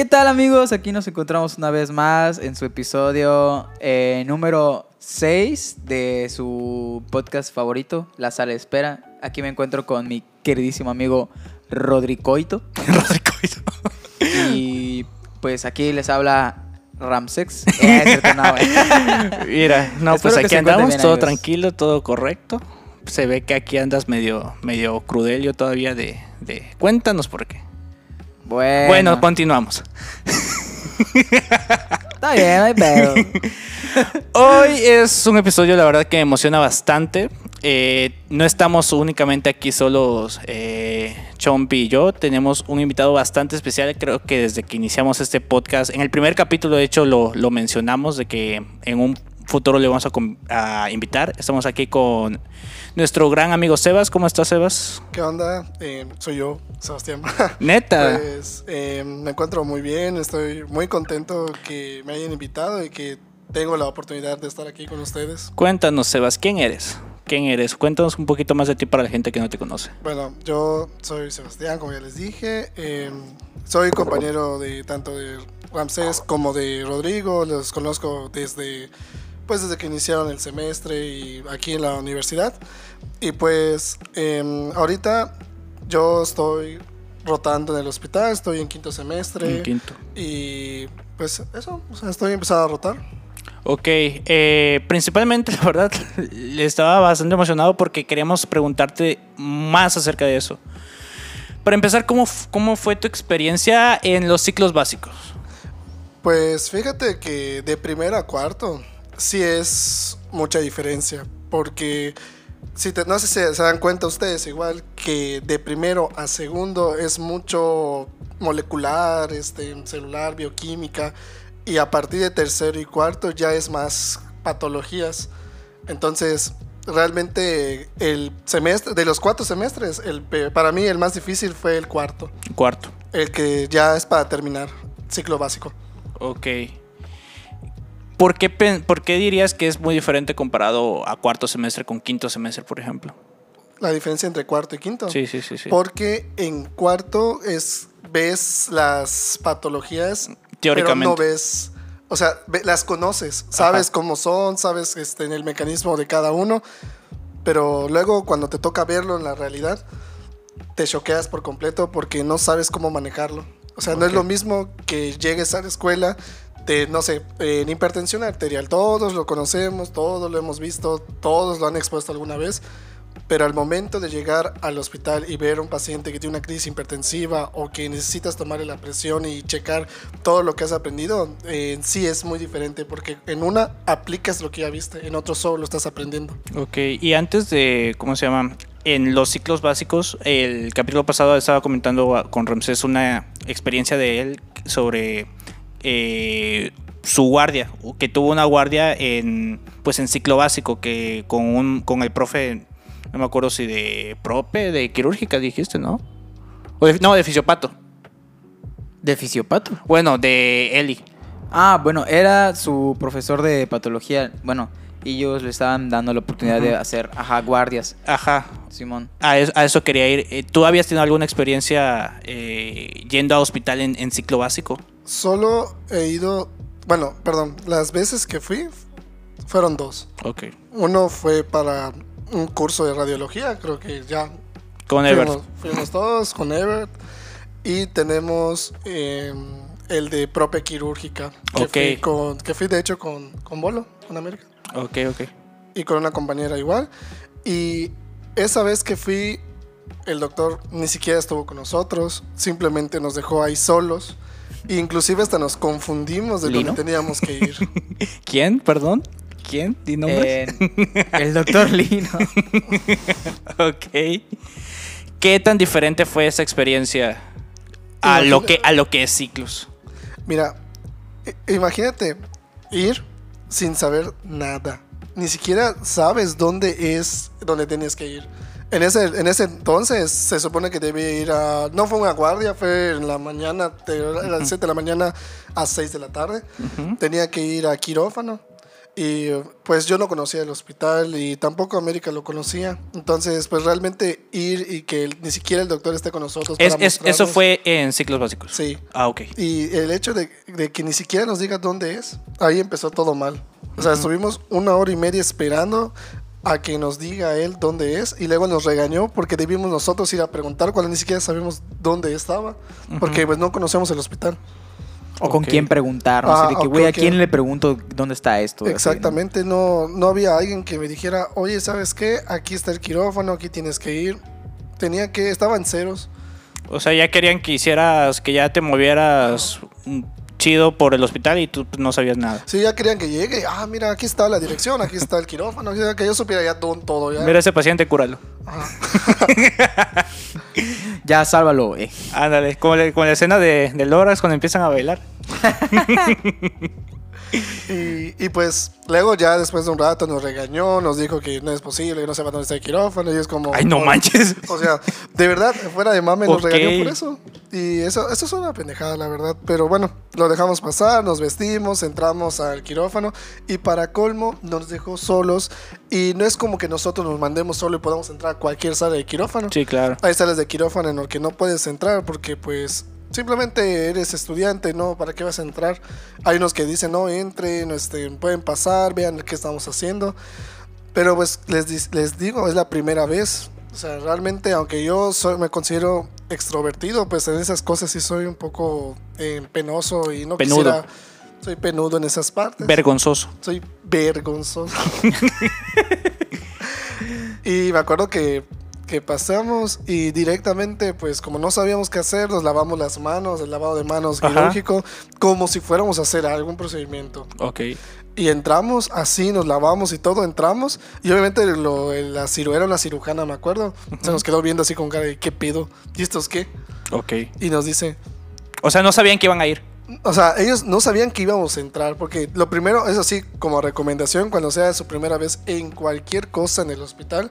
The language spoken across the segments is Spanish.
¿Qué tal amigos? Aquí nos encontramos una vez más en su episodio eh, número 6 de su podcast favorito, La Sala de Espera. Aquí me encuentro con mi queridísimo amigo Rodricoito. Rodricoito. Y pues aquí les habla Ramsex. Eh, cierto, no, güey. Mira, no, pues aquí andamos, bien, todo amigos. tranquilo, todo correcto. Se ve que aquí andas medio, medio crudelio todavía de, de... Cuéntanos por qué. Bueno, Bueno, continuamos. está bien, hay pedo. Hoy es un episodio, la verdad, que me emociona bastante. Eh, no estamos únicamente aquí solos, eh, Chompi y yo. Tenemos un invitado bastante especial. Creo que desde que iniciamos este podcast, en el primer capítulo, de hecho, lo, lo mencionamos de que en un futuro le vamos a, invitar. Estamos aquí con nuestro gran amigo Sebas. ¿Cómo estás, Sebas? ¿Qué onda? Eh, soy yo, Sebastián. Neta. pues eh, me encuentro muy bien, estoy muy contento que me hayan invitado y que tengo la oportunidad de estar aquí con ustedes. Cuéntanos, Sebas, ¿quién eres? ¿Quién eres? Cuéntanos un poquito más de ti para la gente que no te conoce. Bueno, yo soy Sebastián, como ya les dije. eh, soy compañero de tanto de Ramsés como de Rodrigo. Los conozco desde, pues desde que iniciaron el semestre y aquí en la universidad. Y pues eh, ahorita yo estoy rotando en el hospital, estoy en quinto semestre. Un quinto. Y pues eso, o sea, estoy empezando a rotar. Ok, eh, principalmente la verdad estaba bastante emocionado porque queríamos preguntarte más acerca de eso. Para empezar, ¿cómo, ¿cómo fue tu experiencia en los ciclos básicos? Pues fíjate que de primero a cuarto sí es mucha diferencia, porque si te- no sé si se dan cuenta ustedes igual que de primero a segundo es mucho molecular, este, celular, bioquímica, y a partir de tercero y cuarto ya es más patologías. Entonces, realmente el semestre, de los cuatro semestres, el, para mí el más difícil fue el cuarto, Cuarto. el que ya es para terminar ciclo básico. Ok. ¿Por qué, ¿Por qué dirías que es muy diferente comparado a cuarto semestre con quinto semestre, por ejemplo? La diferencia entre cuarto y quinto. Sí, sí, sí, sí. Porque en cuarto es ves las patologías, Teóricamente. pero no ves, o sea, las conoces, sabes Ajá. cómo son, sabes este, en el mecanismo de cada uno, pero luego cuando te toca verlo en la realidad, te choqueas por completo porque no sabes cómo manejarlo. O sea, no es lo mismo que llegues a la escuela de, no sé, en hipertensión arterial. Todos lo conocemos, todos lo hemos visto, todos lo han expuesto alguna vez. Pero al momento de llegar al hospital y ver a un paciente que tiene una crisis hipertensiva o que necesitas tomarle la presión y checar todo lo que has aprendido, eh, sí es muy diferente porque en una aplicas lo que ya viste, en otro solo lo estás aprendiendo. Ok, y antes de, ¿cómo se llama? En los ciclos básicos, el capítulo pasado estaba comentando con Ramsés una experiencia de él sobre eh, su guardia, que tuvo una guardia en, pues en ciclo básico, que con, un, con el profe, no me acuerdo si de prope, de quirúrgica dijiste, ¿no? O de- no, de fisiopato. ¿De fisiopato? Bueno, de Eli. Ah, bueno, era su profesor de patología. Bueno, ellos le estaban dando la oportunidad de hacer, ajá, guardias, Ajá, Simón. A eso, a eso quería ir. Eh, ¿Tú habías tenido alguna experiencia eh, yendo a hospital en, en ciclo básico? Solo he ido, bueno, perdón, las veces que fui fueron dos. Ok. Uno fue para un curso de radiología, creo que ya Con Ebert. fuimos, fuimos todos con Ebert. Y tenemos eh, el de prope quirúrgica, que, Ok. fui con, que fui de hecho con, con Bolo, con América, Ok, ok. y con una compañera igual. Y esa vez que fui, el doctor ni siquiera estuvo con nosotros, simplemente nos dejó ahí solos. Inclusive hasta nos confundimos de ¿Lino? dónde teníamos que ir. ¿Quién? Perdón. ¿Quién? ¿Di nombres? Eh, el doctor Lino. ok. ¿Qué tan diferente fue esa experiencia a Imagina- lo que, a lo que es ciclos? Mira, imagínate ir sin saber nada. Ni siquiera sabes dónde es donde tenías que ir. En ese, en ese entonces se supone que debía ir a... No fue una guardia, fue en la mañana, de, a las 7 de la mañana a 6 de la tarde. Ujú. Tenía que ir a quirófano. Y pues yo no conocía el hospital y tampoco América lo conocía. Entonces, pues realmente ir y que ni siquiera el doctor esté con nosotros. Es- para es- eso fue en ciclos básicos. Sí. Ah, ok. Y el hecho de, de que ni siquiera nos diga dónde es, ahí empezó todo mal. O sea, estuvimos una hora y media esperando a que nos diga él dónde es y luego nos regañó porque debimos nosotros ir a preguntar cuando ni siquiera sabíamos dónde estaba porque pues no conocemos el hospital. O con quién preguntar. ¿no? Ah, Así de que, o güey, ¿a quién le pregunto dónde está esto? Así, ¿no? Exactamente, no, no había alguien que me dijera, oye, ¿sabes qué? Aquí está el quirófano, aquí tienes que ir. Tenía que, estaba en ceros. O sea, ya querían que hicieras, que ya te movieras chido por el hospital y tú no sabías nada. Sí, ya querían que llegue. Ah, mira, aquí está la dirección, aquí está el quirófano. Que yo supiera ya todo, todo ya. Mira ese paciente, cúralo. Ya sálvalo, güey. Ándale, como la, como la escena de, de Lorax cuando empiezan a bailar. Y, y pues luego ya después de un rato nos regañó, nos dijo que no es posible, que no sepa dónde está el quirófano. Y es como... Ay, no oh, manches. O sea, de verdad, fuera de mame nos regañó por eso. Y eso, eso es una pendejada, la verdad. Pero bueno, lo dejamos pasar, nos vestimos, entramos al quirófano y para colmo nos dejó solos. Y no es como que nosotros nos mandemos solo y podamos entrar a cualquier sala de quirófano. Sí, claro. Hay salas de quirófano en las que no puedes entrar porque pues simplemente eres estudiante, ¿no? ¿Para qué vas a entrar? Hay unos que dicen, no, entren, este, pueden pasar, vean qué estamos haciendo. Pero pues les, les digo, es la primera vez. O sea, realmente, aunque yo soy, me considero extrovertido, pues en esas cosas sí soy un poco eh, penoso y no Penudo. quisiera... Soy penudo en esas partes. Vergonzoso. Soy vergonzoso. y me acuerdo que, que pasamos y directamente, pues como no sabíamos qué hacer, nos lavamos las manos, el lavado de manos quirúrgico, como si fuéramos a hacer algún procedimiento. Ok. Y entramos así, nos lavamos y todo, entramos. Y obviamente lo, la ciru era una cirujana, me acuerdo. Se nos quedó viendo así con cara de ¿qué pido? ¿Y estos qué? Ok. Y nos dice, O sea, no sabían que iban a ir. o sea, ellos no sabían que íbamos a entrar, porque lo primero, eso sí, como recomendación, cuando sea su primera vez en cualquier cosa en el hospital,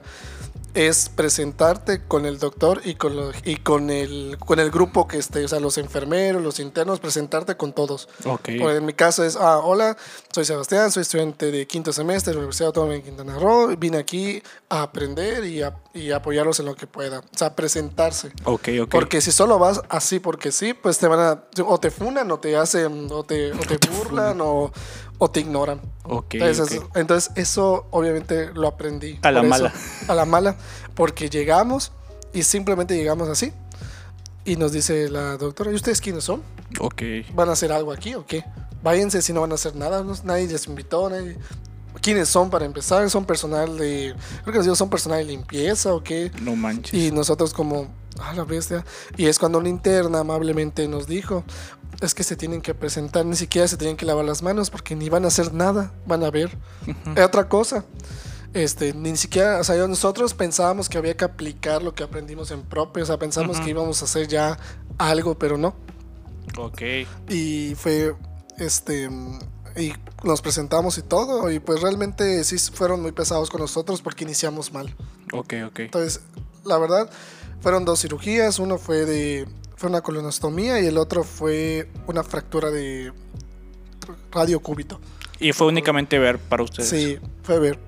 es presentarte con el doctor y con, lo- y con, el, con el grupo que esté, o sea, los enfermeros, los internos, presentarte con todos. Ok. Por en mi caso es, ah, hola, soy Sebastián, soy estudiante de quinto semestre de la Universidad Autónoma de Quintana Roo, vine aquí a aprender y, a, y apoyarlos en lo que pueda. O sea, presentarse. Ok, ok. Porque si solo vas así porque sí, pues te van a. O te funan, o te hacen. O te, o te burlan, o, o te ignoran. Ok, Entonces, eso obviamente lo aprendí. A la eso. mala. A la mala. Porque llegamos y simplemente llegamos así. Y nos dice la doctora: ¿Y ustedes quiénes son? Ok. ¿Van a hacer algo aquí o qué? Váyanse si no van a hacer nada. no- nadie les invitó. nadie- ¿Quiénes son para empezar? ¿Son personal de. Creo que les digo, ¿son personal de limpieza o qué? No manches. Y nosotros como, a la bestia. Y es cuando una interna amablemente nos dijo, es que se tienen que presentar, ni siquiera se tienen que lavar las manos porque ni van a hacer nada, van a ver. Es otra cosa. Este, ni siquiera, o sea, nosotros pensábamos que había que aplicar lo que aprendimos en propio, o sea, pensamos que íbamos a hacer ya algo, pero no. Ok. Y fue, este, y nos presentamos y todo, y pues realmente sí fueron muy pesados con nosotros porque iniciamos mal. Ok, ok. Entonces, la verdad, fueron dos cirugías. Uno fue de fue una colonostomía y el otro fue una fractura de radiocúbito. Y fue únicamente ver para ustedes. Sí, fue ver.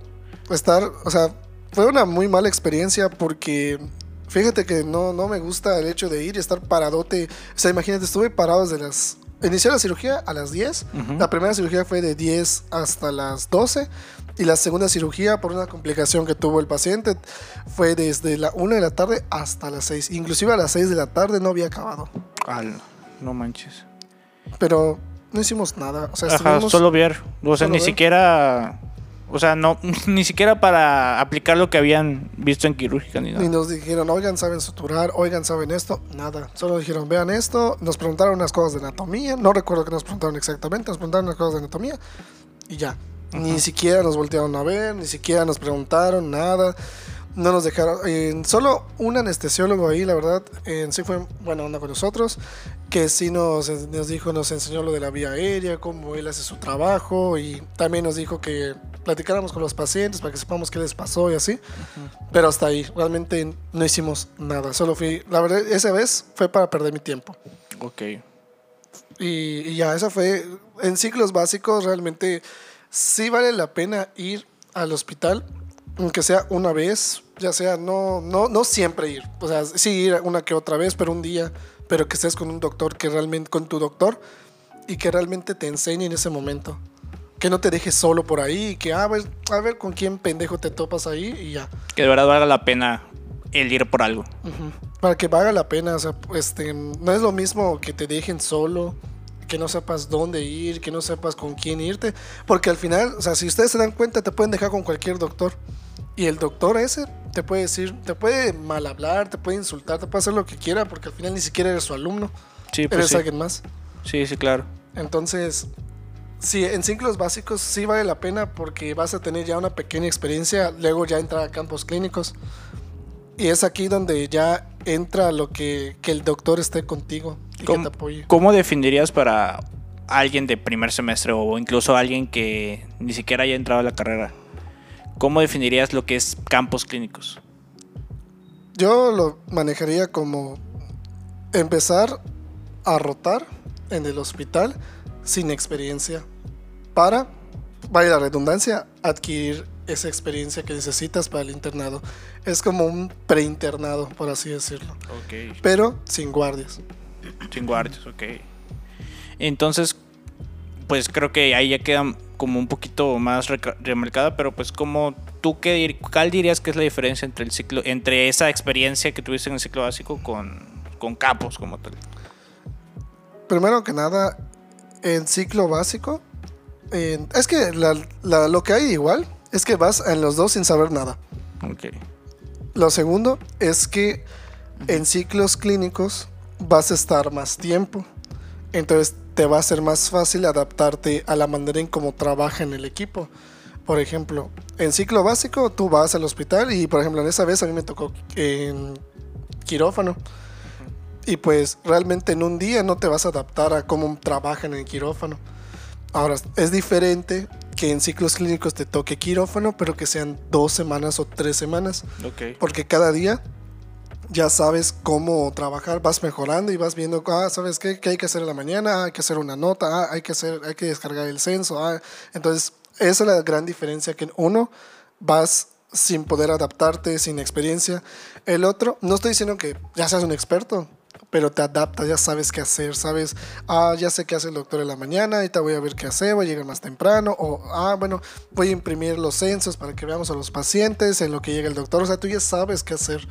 Estar, o sea, fue una muy mala experiencia porque fíjate que no, no me gusta el hecho de ir y estar paradote. O sea, imagínate, estuve parado desde las... Inicié la cirugía a las 10. Ujú. La primera cirugía fue de 10 hasta las 12. Y la segunda cirugía, por una complicación que tuvo el paciente, fue desde la 1 de la tarde hasta las 6. Inclusive a las 6 de la tarde no había acabado. Al- no manches. Pero no hicimos nada. O sea, Ajá, solo ver. O sea, ni ver. siquiera. O sea, no, ni siquiera para aplicar lo que habían visto en quirúrgica ni Y nada. nos dijeron, oigan, saben suturar, oigan, saben esto, nada. Solo dijeron, vean esto. Nos preguntaron unas cosas de anatomía. No recuerdo que nos preguntaron exactamente. Nos preguntaron unas cosas de anatomía. Y ya. Ni siquiera nos voltearon a ver, ni siquiera nos preguntaron nada. No nos dejaron. eh, solo un anestesiólogo ahí, la verdad, en sí fue buena onda con nosotros. Que sí nos, nos dijo, nos enseñó lo de la vía aérea, cómo él hace su trabajo. Y también nos dijo que platicáramos con los pacientes para que sepamos qué les pasó y así. Pero hasta ahí, realmente no hicimos nada. Solo fui, la verdad, esa vez fue para perder mi tiempo. Ok. Y, y ya, esa fue, en ciclos básicos realmente sí vale la pena ir al hospital, aunque sea una vez, ya sea, no, no, no siempre ir, o sea, sí ir una que otra vez, pero un día, pero que estés con un doctor que realmente, con tu doctor, y que realmente te enseñe en ese momento. Que no te dejes solo por ahí y que, ah, a ver, a ver con quién pendejo te topas ahí y ya. Que de verdad valga la pena el ir por algo. Para que valga la pena, o sea, este, no es lo mismo que te dejen solo, que no sepas dónde ir, que no sepas con quién irte, porque al final, o sea, si ustedes se dan cuenta, te pueden dejar con cualquier doctor. Y el doctor ese te puede decir, te puede mal hablar, te puede insultar, te puede hacer lo que quiera, porque al final ni siquiera eres su alumno, Sí, pues eres sí. alguien más. Sí, sí, claro. Entonces, sí, en ciclos básicos sí vale la pena porque vas a tener ya una pequeña experiencia, luego ya entrar a campos clínicos. Y es aquí donde ya entra lo que, que el doctor esté contigo y que ¿Cómo, te apoye. cómo definirías para alguien de primer semestre o incluso alguien que ni siquiera haya entrado a la carrera? ¿Cómo definirías lo que es campos clínicos? Yo lo manejaría como empezar a rotar en el hospital sin experiencia para, vaya la redundancia, adquirir esa experiencia que necesitas para el internado. Es como un preinternado, por así decirlo, pero sin guardias. Sin guardias, ok. Entonces, pues creo que ahí ya queda como un poquito más remarcada, pero pues como tú qué dir- cuál dirías que es la diferencia entre el ciclo, entre esa experiencia que tuviste en el ciclo básico con, con capos como tal. Primero que nada, en ciclo básico, es que la- la- lo que hay igual es que vas en los dos sin saber nada. Ok. Lo segundo es que en ciclos clínicos vas a estar más tiempo. Entonces te va a ser más fácil adaptarte a la manera en cómo trabaja en el equipo. Por ejemplo, en ciclo básico tú vas al hospital y por ejemplo en esa vez a mí me tocó en quirófano. Y pues realmente en un día no te vas a adaptar a cómo trabajan en el quirófano. Ahora, es diferente que en ciclos clínicos te toque quirófano, pero que sean dos semanas o tres semanas. Ok. Porque cada día ya sabes cómo trabajar, vas mejorando y vas viendo, ah, ¿sabes qué? ¿Qué hay que hacer en la mañana? Ah, hay que hacer una nota, ah, hay, que hacer, hay que descargar el censo. ah. Entonces, esa es la gran diferencia, que en uno vas sin poder adaptarte, sin experiencia. El otro, no estoy diciendo que ya seas un experto, pero te adaptas, ya sabes qué hacer, sabes, ah, ya sé qué hace el doctor en la mañana, ahorita voy a ver qué hacer, voy a llegar más temprano, o, ah, bueno, voy a imprimir los censos para que veamos a los pacientes en lo que llega el doctor, o sea, tú ya sabes qué hacer.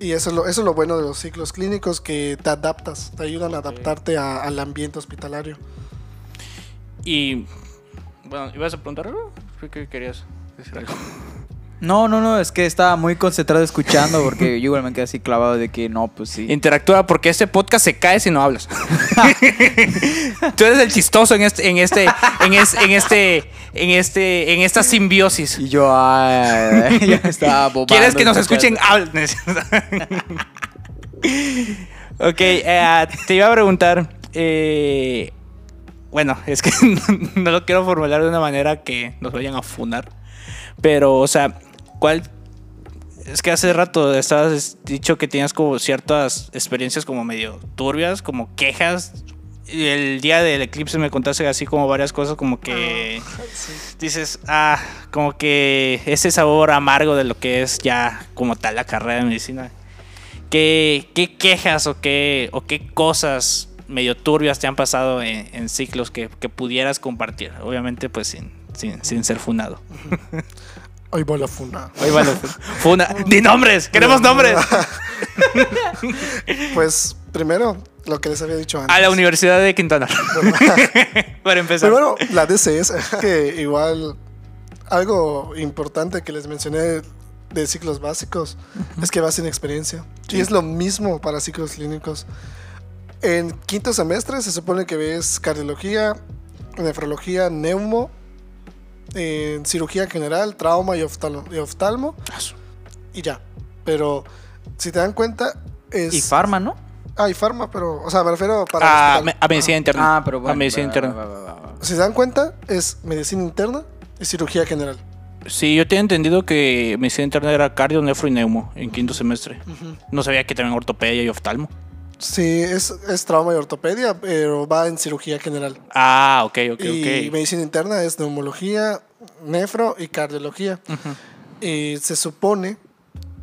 Y eso es lo, eso es lo bueno de los ciclos clínicos, que te adaptas, te ayudan a adaptarte a- al ambiente hospitalario. Y bueno, ¿ibas a preguntar algo? Creo que querías decir algo. No, no, no, es que estaba muy concentrado escuchando porque yo igual me quedé así clavado de que no, pues sí. Interactúa porque este podcast se cae si no hablas. Tú eres el chistoso en este, en este, en es- en este, en este, en esta simbiosis. Y yo, ay, ya estaba bobando. ¿Quieres que nos escuchen? Ok, eh, te iba a preguntar. eh, bueno, es que no, lo quiero formular de una manera que nos vayan a funar. Pero, o sea, ¿cuál? Es que hace rato estabas dicho que tenías como ciertas experiencias como medio turbias, como quejas. El día del eclipse me contaste así como varias cosas como que dices, ah, como que ese sabor amargo de lo que es ya como tal la carrera de medicina. ¿Qué, qué quejas o qué, o qué cosas medio turbias te han pasado en, en ciclos que, que pudieras compartir? Obviamente, pues sin, sin, sin ser funado. Hoy va la funa. Ahí va la funa. ¡Di nombres! ¡Queremos nombres! Pues primero, lo que les había dicho antes. A la Universidad de Quintana. Para empezar. Primero, la DCS, que igual algo importante que les mencioné de ciclos básicos es que vas sin experiencia. Y es lo mismo para ciclos clínicos. En quinto semestre se supone que ves cardiología, nefrología, neumo, en cirugía general, trauma y oftalmo, y oftalmo y ya. Pero si te dan cuenta es Y farma, ¿no? Ah, y farma, pero o sea, me refiero para el a, hospital. me- a medicina interna. Ah, pero bueno. A medicina interna. va, va, va, va. Si se dan cuenta, es medicina interna y cirugía general. Sí, yo tenía entendido que medicina interna era cardio, nefro y neumo en quinto semestre. No sabía que también ortopedia y oftalmo. Sí, es, es trauma y ortopedia, pero va en cirugía general. Ah, ok, ok, y ok. medicina interna es neumología, nefro y cardiología. Y se supone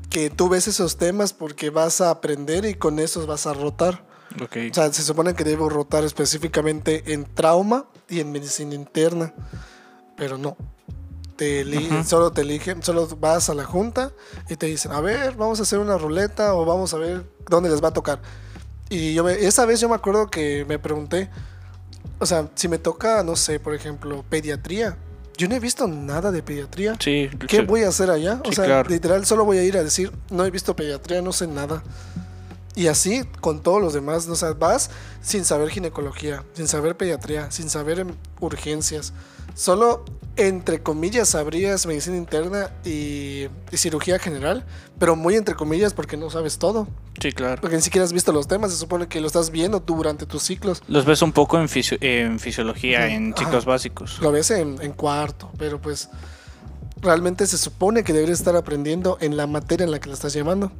que tú ves esos temas porque vas a aprender y con esos vas a rotar. Ok. O sea, se supone que debo rotar específicamente en trauma y en medicina interna, pero no. Te Ujú. Solo te eligen, solo vas a la junta y te dicen, a ver, vamos a hacer una ruleta o vamos a ver dónde les va a tocar. Y yo me- esa vez yo me acuerdo que me pregunté, o sea, si me toca, no sé, por ejemplo, pediatría. Yo no he visto nada de pediatría. Sí. ¿Qué sí. voy a hacer allá? O sea, claro. literal, solo voy a ir a decir, no he visto pediatría, no sé nada. Y así con todos los demás, o sea, vas sin saber ginecología, sin saber pediatría, sin saber em, urgencias. Solo, entre comillas, sabrías medicina interna y, y cirugía general, pero muy entre comillas porque no sabes todo. Sí, claro. Porque ni siquiera has visto los temas, se supone que lo estás viendo tú durante tus ciclos. Los ves un poco en, fisio- en fisiología, Ujú. en Ajá. ciclos básicos. Lo ves en, en cuarto, pero pues realmente se supone que deberías estar aprendiendo en la materia en la que la estás llevando.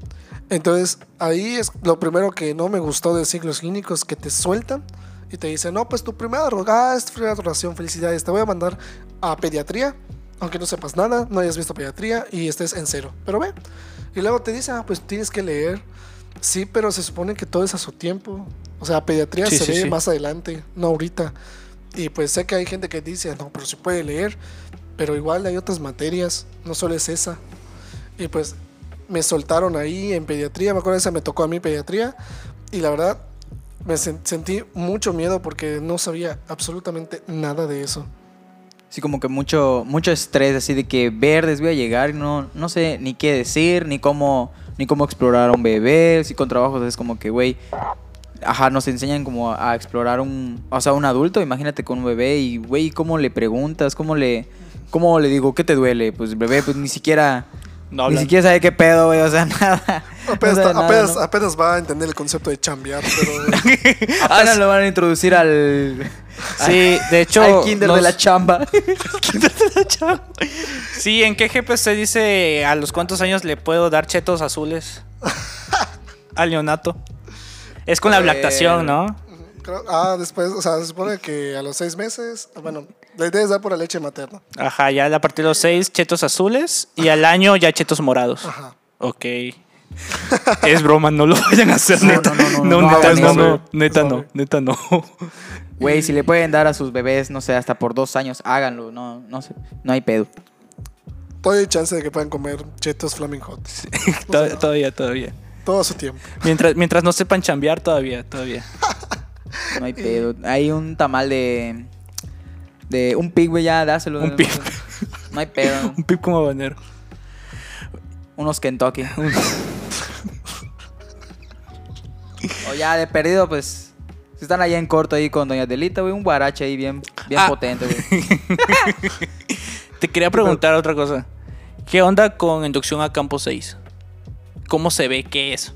Entonces, ahí es lo primero que no me gustó de ciclos clínicos, que te sueltan y te dicen, no, pues tu primera droga es primera drogación, felicidades, te voy a mandar a pediatría, aunque no sepas nada, no hayas visto pediatría y estés en cero. Pero ve, y luego te dicen, ah, pues tienes que leer. Sí, pero se supone que todo es a su tiempo. O sea, pediatría Sí, se sí, ve sí. más adelante, no ahorita. Y pues sé que hay gente que dice, no, pero se puede leer, pero igual hay otras materias, no solo es esa. Y pues me soltaron ahí en pediatría, me acuerdo esa me tocó a mí pediatría, y la verdad me sen- sentí mucho miedo porque no sabía absolutamente nada de eso. Sí, como que mucho, mucho estrés, así de que verdes voy a llegar no, no sé ni qué decir, ni cómo, ni cómo explorar a un bebé. Sí, con trabajos es como que, güey, ajá, nos enseñan como a explorar un, o sea, un adulto, imagínate con un bebé y, güey, ¿cómo le preguntas? ¿Cómo le, cómo le digo, qué te duele? Pues bebé, pues ni siquiera, No ni hablan. siquiera sabe qué pedo, güey, o sea, nada. Apenas, No sabe nada, apenas- ¿no? apenas va a entender el concepto de chambear, pero Apenas lo van a introducir al, Sí, de hecho. al kinder de nos- la chamba. Sí, ¿en qué GPC dice a los cuántos años le puedo dar chetos azules al neonato? Es con la Eh, lactación, ¿no? creo- ah, después, o sea, se supone que a los seis meses, bueno, le debes dar por la leche materna. Ajá, ya a partir de los seis, chetos azules y al año ya chetos morados. Ajá. Ok. Es broma, no lo vayan a hacer, No, neta. no, no, no, No, no, neta, no, no, neta no, neta no. Güey, si le pueden dar a sus bebés, no sé, hasta por dos años, háganlo, no, no sé, no hay pedo. Todavía hay chance de que puedan comer chetos Flaming Hot. Tod- Todavía, todavía. Todo a su tiempo. Mientras, mientras no sepan chambear, todavía, todavía. No hay pedo. Hay un tamal de. De un pig, güey, ya dáselo. Un pig. No hay pedo. Un pip como habanero. Unos Kentucky. o ya de perdido, pues. Si están allá en corto ahí con Doña Delita, güey, un guarache ahí bien, bien Ah. potente, güey. Te quería preguntar otra cosa. ¿Qué onda con inducción a campo 6? ¿Cómo se ve que es?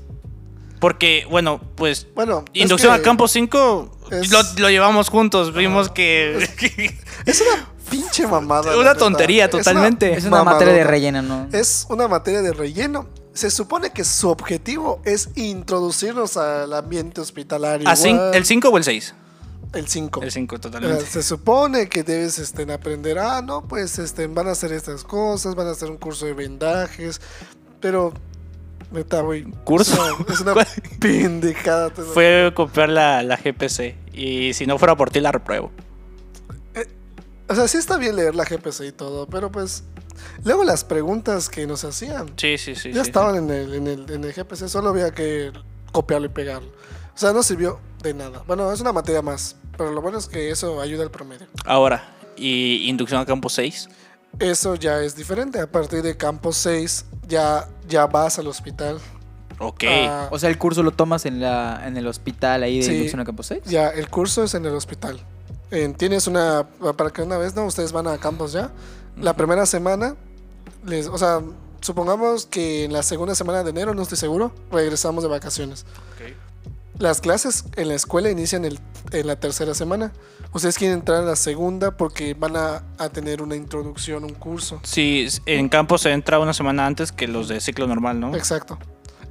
Porque, bueno, pues Bueno, es inducción que a campo 5 es- lo, lo llevamos juntos. Vimos que... Es una pinche mamada. Una tontería, Es una totalmente. Es una materia de relleno, ¿no? Es una materia de relleno. Se supone que su objetivo es introducirnos al ambiente hospitalario. ¿A cin- igual. ¿El 5 o el 6? El 5. El 5, Eh, totalmente. Se supone que debes este, aprender, ah, no, pues este, van a hacer estas cosas, van a hacer un curso de vendajes, pero, neta, güey. ¿Curso? Es una, es una pendejada. Fue copiar la, la GPC. Y si no fuera por ti, la repruebo. O sea, sí está bien leer la GPC y todo, pero pues, luego las preguntas que nos hacían, Sí, sí, sí. ya sí, estaban en el, en, el, en el GPC, solo había que copiarlo y pegarlo. O sea, no sirvió de nada. Bueno, es una materia más, pero lo bueno es que eso ayuda al promedio. Ahora, ¿y inducción a campo 6? Eso ya es diferente. A partir de campo 6 ya, ya vas al hospital. Ok. Ah, O sea, el curso lo tomas en, la, en el hospital ahí de Sí. inducción a campo 6. ya, el curso es en el hospital. En- tienes una. Para que una vez, ¿no? Ustedes van a campos ya. La primera semana, les, o sea, supongamos que en la segunda semana de enero, no estoy seguro, regresamos de vacaciones. Las clases en la escuela inician el- en la tercera semana. Ustedes quieren entrar en la segunda porque van a, a tener una introducción, un curso. Sí, en campo se entra una semana antes que los de ciclo normal, ¿no? Exacto.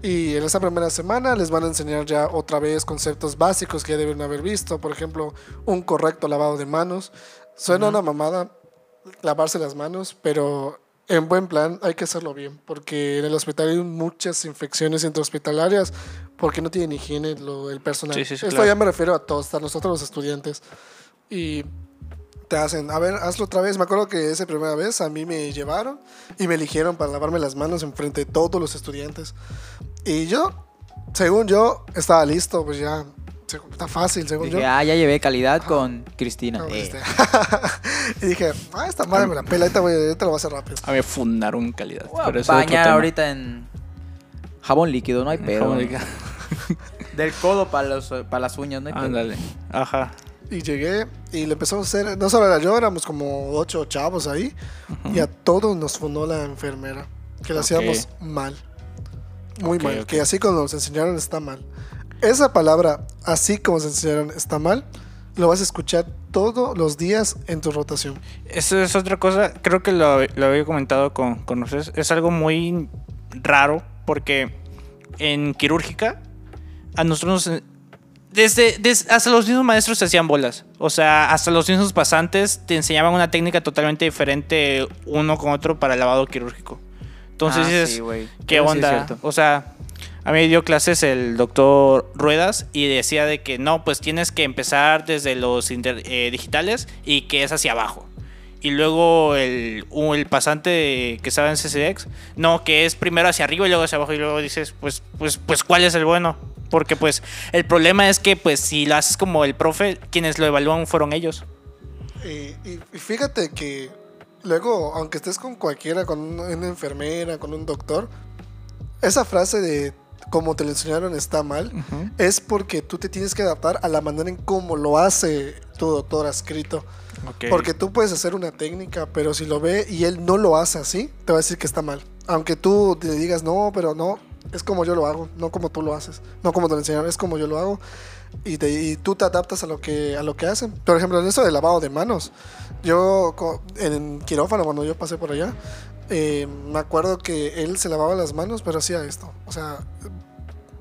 Y en esa primera semana les van a enseñar ya otra vez conceptos básicos que ya deben haber visto. Por ejemplo, un correcto lavado de manos. Suena una mamada lavarse las manos, pero en buen plan hay que hacerlo bien. Porque en el hospital hay muchas infecciones intrahospitalarias porque no tienen higiene lo, el personal. Sí, sí, sí, Esto claro. ya me refiero a todos, a nosotros los estudiantes. Y te hacen, a ver, hazlo otra vez. Me acuerdo que esa primera vez a mí me llevaron y me eligieron para lavarme las manos en frente de todos los estudiantes. Y yo, según yo, estaba listo, pues ya, está fácil, según Dije, yo. ah, ya llevé calidad con Cristina. No, Eh, y dije, ah, esta madre me la pela, ahorita, voy, ahorita lo voy a hacer rápido. A mí me fundaron calidad. voy a pero eso es otro bañar tema. ahorita en jabón líquido, no hay pedo. Jabón líquido. Del codo para las uñas, no hay pedo. Ándale. Ajá. Y llegué y le empezó a hacer, no solo era yo, éramos como ocho chavos ahí. Y a todos nos fundó la enfermera, que lo Ok. hacíamos mal. Muy mal, que así como nos enseñaron está mal. Esa palabra, así como nos enseñaron está mal, lo vas a escuchar todos los días en tu rotación. Eso es otra cosa, creo que lo, lo había comentado con, con ustedes. Es algo muy raro porque en quirúrgica a nosotros nos- desde, des- hasta los mismos maestros se hacían bolas. O sea, hasta los mismos pasantes te enseñaban una técnica totalmente diferente uno con otro para el lavado quirúrgico. Entonces Ah, dices, sí. ¿qué onda? o sea, a mí dio clases el doctor Ruedas y decía de que no, pues tienes que empezar desde los eh, digitales y que es hacia abajo. Y luego el, pasante que estaba en CCX, no, que es primero hacia arriba y luego hacia abajo. Y luego dices, pues, pues, pues, ¿cuál es el bueno? Porque pues el problema es que pues si lo haces como el profe, quienes lo evalúan fueron ellos. Y, fíjate que luego, aunque estés con cualquiera, con un- una enfermera, con un doctor, esa frase de como te lo enseñaron está mal, es porque tú te tienes que adaptar a la manera en cómo lo hace tu doctor adscrito. Ok. Porque tú puedes hacer una técnica, pero si lo ve y él no lo hace así, te va a decir que está mal. Aunque tú le digas, no, pero no, es como yo lo hago, no como tú lo haces, no como te lo enseñaron, es como yo lo hago. Y, te- y tú te adaptas a lo, que, a lo que hacen. Por ejemplo, en eso de lavado de manos, yo en quirófano, cuando yo pasé por allá, eh, me acuerdo que él se lavaba las manos, pero hacía esto. O sea,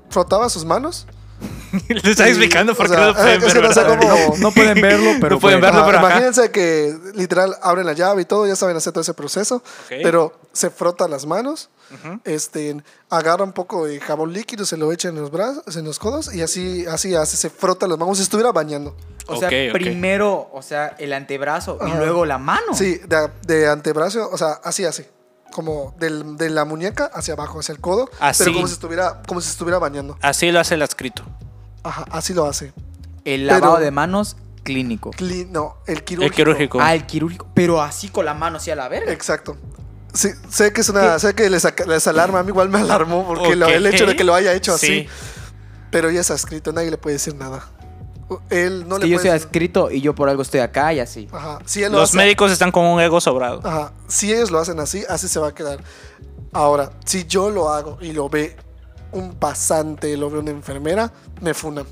frotaba sus manos. Le estaba y- explicando por o qué sea, no pueden es que ver, no sé ¿verdad? cómo- No pueden verlo, pero No pueden pues, verlo, Ajá, pero ajá. imagínense que literal abren la llave y todo, ya saben hacer todo ese proceso, pero se frota las manos, este, este, agarra un poco de jabón líquido, se lo echa en los brazos, en los codos y así, así hace, se frota las manos, como si estuviera bañando. O sea, primero, o sea, el antebrazo y luego la mano. Sí, de, de antebrazo, o sea, así así, como del- de la muñeca hacia abajo, hacia el codo, Así. pero como si estuviera, como si estuviera bañando. Así lo hace el adscrito. Ajá, así lo hace. El lavado Pero- de manos clínico. Cli- no, el quirúrgico. El quirúrgico. Ah, el quirúrgico. Pero así con la mano, así a la verga. Exacto. Sí, sé que es una, sé que les, alarma, a mí igual me alarmó porque lo- el hecho de que lo haya hecho así. Sí. Pero ya está escrito, nadie le puede decir nada. Él no Es le que yo puede soy adscrito y yo por algo estoy acá y así. Ajá. Si él lo Los hace- médicos están con un ego sobrado. Ajá. Si ellos lo hacen así, así se va a quedar. Ahora, si yo lo hago y lo ve un pasante, lo ve una enfermera, me funan.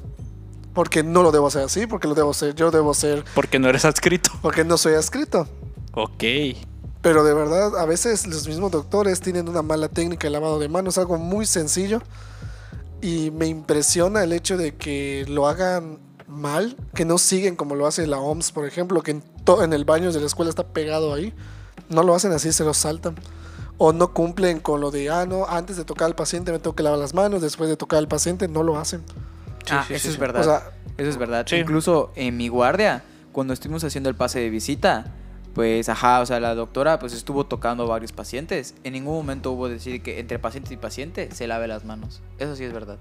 Porque no lo debo hacer así, porque lo debo hacer, yo debo ser, Porque no eres adscrito. porque no soy adscrito. Ok. Pero de verdad, a veces los mismos doctores tienen una mala técnica de lavado de manos, algo muy sencillo. Y me impresiona el hecho de que lo hagan mal, que no siguen como lo hace la OMS, por ejemplo, que en, to- en el baño de la escuela está pegado ahí. No lo hacen así, se lo saltan. O no cumplen con lo de, ah, no, antes de tocar al paciente me tengo que lavar las manos, después de tocar al paciente no lo hacen. ah, sí, eso sí, es sí. verdad. O sea, eso es verdad. Sí. Incluso en mi guardia, cuando estuvimos haciendo el pase de visita, pues ajá, o sea, la doctora pues estuvo tocando a varios pacientes. En ningún momento hubo decir que entre paciente y paciente se lave las manos. Eso sí es verdad.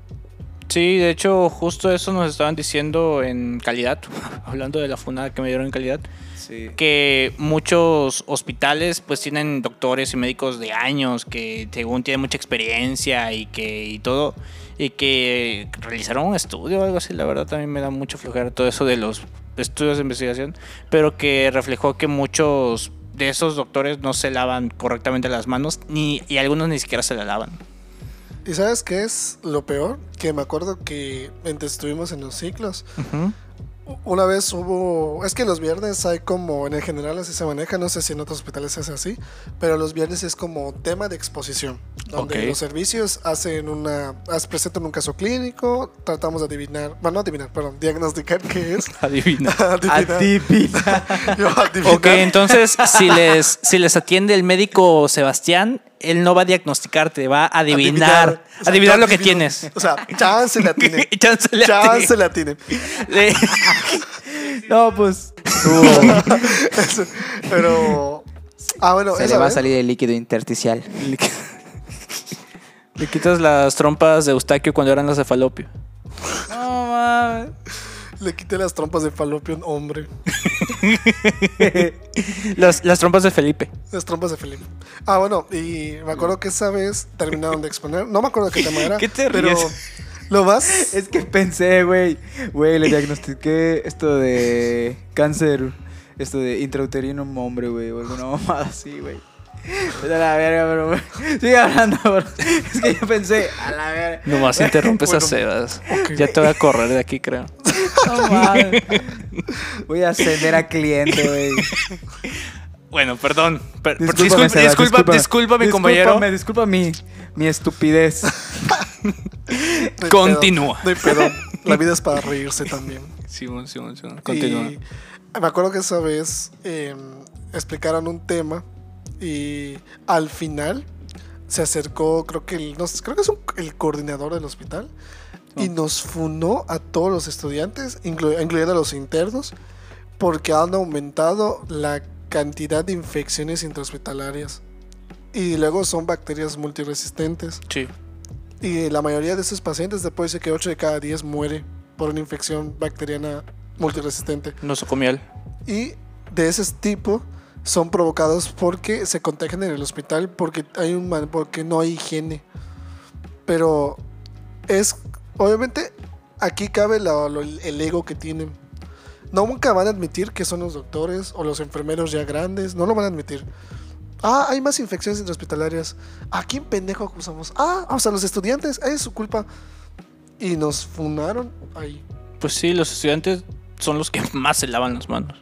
Sí, de hecho, justo eso nos estaban diciendo en calidad, hablando de la funada que me dieron en calidad, Sí. que muchos hospitales pues tienen doctores y médicos de años que según tienen mucha experiencia y que y todo y que realizaron un estudio o algo así, la verdad también me da mucho flojera todo eso de los estudios de investigación, pero que reflejó que muchos de esos doctores no se lavan correctamente las manos ni y algunos ni siquiera se la lavan. ¿Y sabes qué es lo peor? Que me acuerdo que mientras estuvimos en los ciclos, Ujú. Una vez hubo, es que los viernes hay como, en el general así se maneja, no sé si en otros hospitales es así, pero los viernes es como tema de exposición. donde Ok. los servicios hacen una, presentan un caso clínico, tratamos de adivinar, bueno, no adivinar, perdón, diagnosticar qué es. Adivina. adivinar, Atípica. yo adivinar. Ok, entonces si les, si les atiende el médico Sebastián, él no va a diagnosticarte, va a adivinar. O sea, adivinar lo que tienes. O sea, chance la tiene. Chance chance la tiene. Le- No, pues. Eso, Pero. Ah, bueno, se le va a salir el líquido intersticial. Le, le quitas las trompas de Eustaquio cuando eran las de Falopio. No mames. Le quité las trompas de falopio a un hombre. Las, las trompas de Felipe. Las trompas de Felipe. Ah, bueno, y me acuerdo que esa vez terminaron de exponer. No me acuerdo qué tema era. ¿Qué te pero ríes? lo más. Es que pensé, güey. Güey, le diagnostiqué esto de cáncer. Esto de intrauterino a un hombre, güey. O alguna mamada así, güey. Es de la verga, pero. Sigue hablando, bro. Es que yo pensé, a la verga. Nomás interrumpes a Bueno, Sebas. ok. Ya te voy a correr de aquí, creo. No mames. Voy a ascender a cliente, güey. Bueno, perdón. Per- Discúlpame, disculpa, Seba, disculpa, discúlpame. disculpa, mi Discúlpame, compañero. Disculpa mi, mi estupidez. no Continúa. pedo, No pedo. La vida es para reírse también. Simón, Simón, Simón. Continúa. Y me acuerdo que esa vez eh, explicaron un tema y al final se acercó, creo que el, no creo que es un- el coordinador del hospital y nos funó a todos los estudiantes, inclu- incluyendo a los internos, porque han aumentado la cantidad de infecciones intrahospitalarias. Y luego son bacterias multiresistentes. Sí. Y la mayoría de esos pacientes, después de que 8 de cada 10 muere por una infección bacteriana multiresistente. Nosocomial. Y de ese tipo son provocados porque se contagian en el hospital porque hay un man- porque no hay higiene. Pero es obviamente aquí cabe el ego que tienen. No nunca van a admitir que son los doctores o los enfermeros ya grandes, no lo van a admitir. Ah, hay más infecciones intrahospitalarias. ¿A quién pendejo acusamos? Ah, o sea, los estudiantes, es su culpa. Y nos funaron ahí. Pues sí, los estudiantes son los que más se lavan las manos.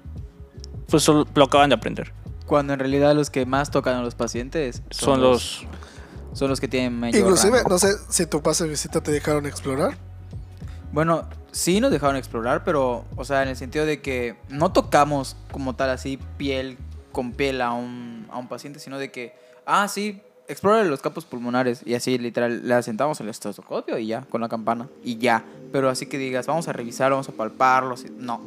Pues solo lo acaban de aprender. Cuando en realidad los que más tocan a los pacientes Son los... son los que tienen mayor Inclusive, rango. no sé si tu pase de visita te dejaron explorar. Bueno, sí nos dejaron explorar, pero, o sea, en el sentido de que no tocamos como tal así piel con piel a un, a un paciente, sino de que, ah, sí, explora los campos pulmonares y así literal le asentamos el estetoscopio y ya, con la campana y ya. Pero así que digas, vamos a revisar, vamos a palparlos, y- no.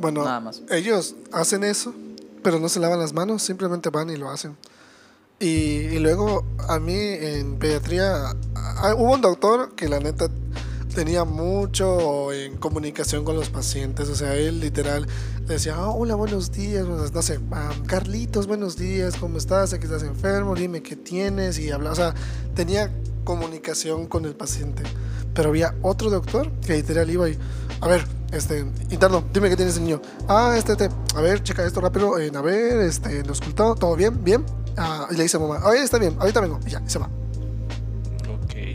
Bueno, Nada más. ellos hacen eso, pero no se lavan las manos, simplemente van y lo hacen. Y, y luego a mí en pediatría ah, hubo un doctor que la neta tenía mucho en comunicación con los pacientes, o sea, él literal decía, "Ah, hola, buenos días, no sé, ah, Carlitos, buenos días, ¿cómo estás? Aquí estás enfermo, dime qué tienes y habla, o sea, tenía comunicación con el paciente. Pero había otro doctor que literal iba y, a ver, este, interno, dime qué tienes el niño. Ah, este, este, a ver, checa esto rápido, eh, a ver, este, lo escultó, todo bien, bien. Ah, y le dice a mamá, oye, está bien, ahorita vengo, y ya, y se va.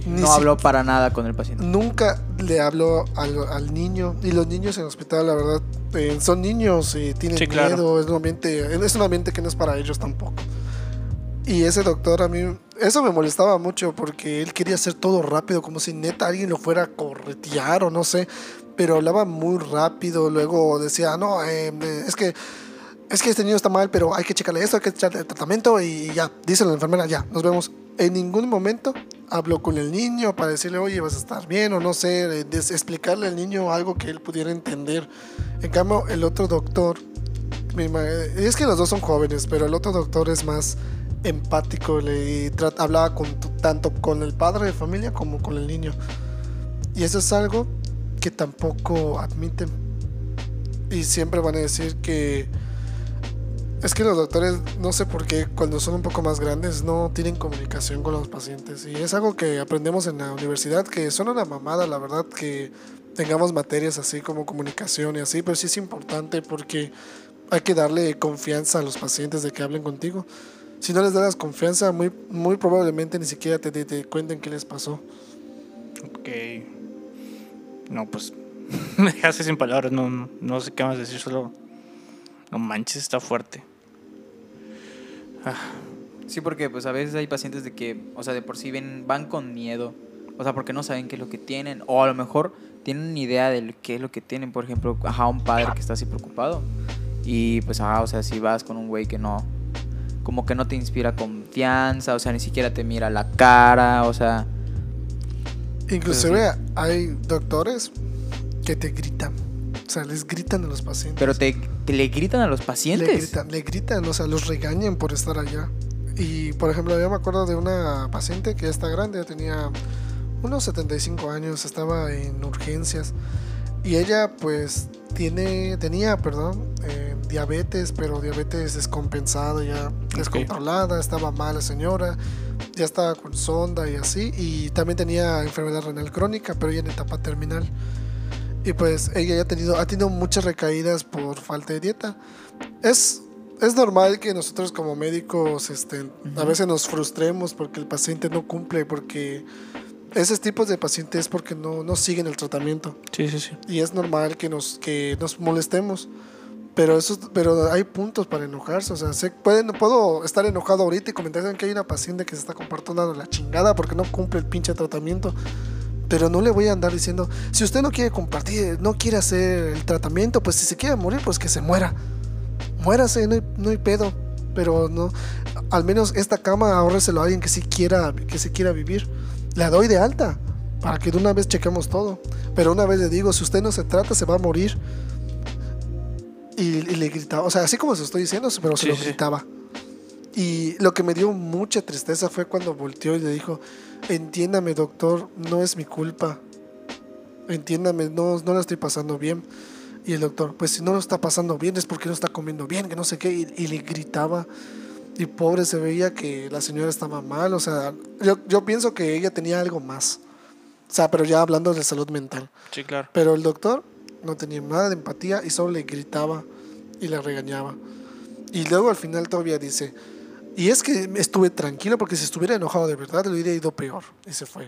Ni No si- habló para nada con el paciente. Nunca le habló al, al niño. Y los niños en el hospital, la verdad, eh, son niños y tienen Sí, claro. miedo. Es un, ambiente, es un ambiente que no es para ellos tampoco. Y ese doctor a mí, eso me molestaba mucho porque él quería hacer todo rápido, como si neta alguien lo fuera a corretear o no sé. Pero hablaba muy rápido. Luego decía, no, eh, eh, es que es que este niño está mal, pero hay que checarle esto, hay que echarle tratamiento y ya, dice la enfermera, ya, nos vemos. En ningún momento habló con el niño para decirle, oye, vas a estar bien o no sé, eh, explicarle al niño algo que él pudiera entender. En cambio, el otro doctor, ma- es que los dos son jóvenes, pero el otro doctor es más empático y hablaba con, tanto con el padre de familia como con el niño. Y eso es algo que tampoco admiten. Y siempre van a decir que es que los doctores, no sé por qué, cuando son un poco más grandes, no tienen comunicación con los pacientes. Y es algo que aprendemos en la universidad, que son una mamada, la verdad, que tengamos materias así como comunicación y así, pero sí es importante porque hay que darle confianza a los pacientes de que hablen contigo. Si no les das confianza, muy, muy probablemente ni siquiera te, te, te cuenten qué les pasó. Ok. No, pues. Me dejaste sin palabras. No, no, sé qué más decir. Solo. No manches, está fuerte. Sí, porque pues a veces hay pacientes de que, o sea, de por sí ven, van con miedo. O sea, porque no saben qué es lo que tienen. O a lo mejor tienen una idea de qué es lo que tienen. Por ejemplo, ajá, un padre que está así preocupado. Y pues, ajá, o sea, si vas con un güey que no, como que no te inspira confianza, o sea, ni siquiera te mira la cara, o sea, Inclusive hay doctores que te gritan. O sea, les gritan a los pacientes. pero te, te le gritan a los pacientes. Le gritan, le gritan, o sea, los regañan por estar allá. Y, por ejemplo, yo me acuerdo de una paciente que ya está grande, ya tenía unos 75 años, estaba en urgencias. Y ella, pues, tiene, tenía, perdón, eh, diabetes, pero diabetes descompensada, ya descontrolada, estaba mal la señora, ya estaba con sonda y así. Y también tenía enfermedad renal crónica, pero ya en etapa terminal. Y pues ella ya ha tenido, ha tenido muchas recaídas por falta de dieta. Es, es normal que nosotros como médicos este, a veces nos frustremos porque el paciente no cumple, porque esos tipos de pacientes es porque no, no siguen el tratamiento. Sí, sí, sí. Y es normal que nos, que nos molestemos. Pero, eso, pero hay puntos para enojarse. O sea, sé, pueden, puedo estar enojado ahorita y comentar "Saben que hay una paciente que se está comportando la chingada porque no cumple el pinche tratamiento. Pero no le voy a andar diciendo, si usted no quiere compartir, no quiere hacer el tratamiento, pues si se quiere morir, pues que se muera. Muérase, no hay, no hay pedo. Pero no, al menos esta cama ahórreselo a alguien que sí quiera, que sí quiera vivir. La doy de alta para que de una vez chequemos todo. Pero una vez le digo, si usted no se trata, se va a morir. Y, y le gritaba, o sea, así como se estoy diciendo, pero se lo sí. gritaba. Y lo que me dio mucha tristeza fue cuando volteó y le dijo, entiéndame doctor, no es mi culpa. Entiéndame, no, no la estoy pasando bien. Y el doctor, pues si no lo está pasando bien es porque no está comiendo bien, que no sé qué. Y, y le gritaba. Y pobre se veía que la señora estaba mal. O sea, yo, yo pienso que ella tenía algo más. O sea, pero ya hablando de salud mental. Sí, claro. Pero el doctor no tenía nada de empatía y solo le gritaba y le regañaba. Y luego al final todavía dice, y es que estuve tranquilo porque si estuviera enojado de verdad le hubiera ido peor. Y se fue.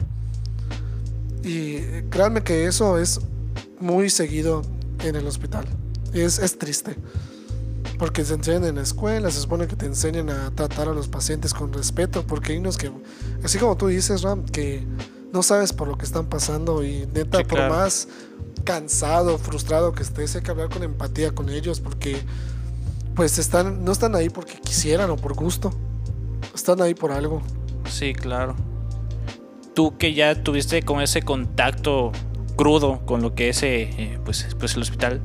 Y créanme que eso es muy seguido en el hospital. Es, es triste. Porque se enseñan en la escuela, se supone que te enseñan a tratar a los pacientes con respeto, porque hay unos que, así como tú dices, Ram, que no sabes por lo que están pasando y neta, Sí, por más cansado, frustrado que estés, hay que hablar con empatía con ellos, porque pues están, no están ahí porque quisieran o por gusto, están ahí por algo. Sí, claro. Tú que ya tuviste con ese contacto crudo con lo que es eh, eh, pues, pues el hospital,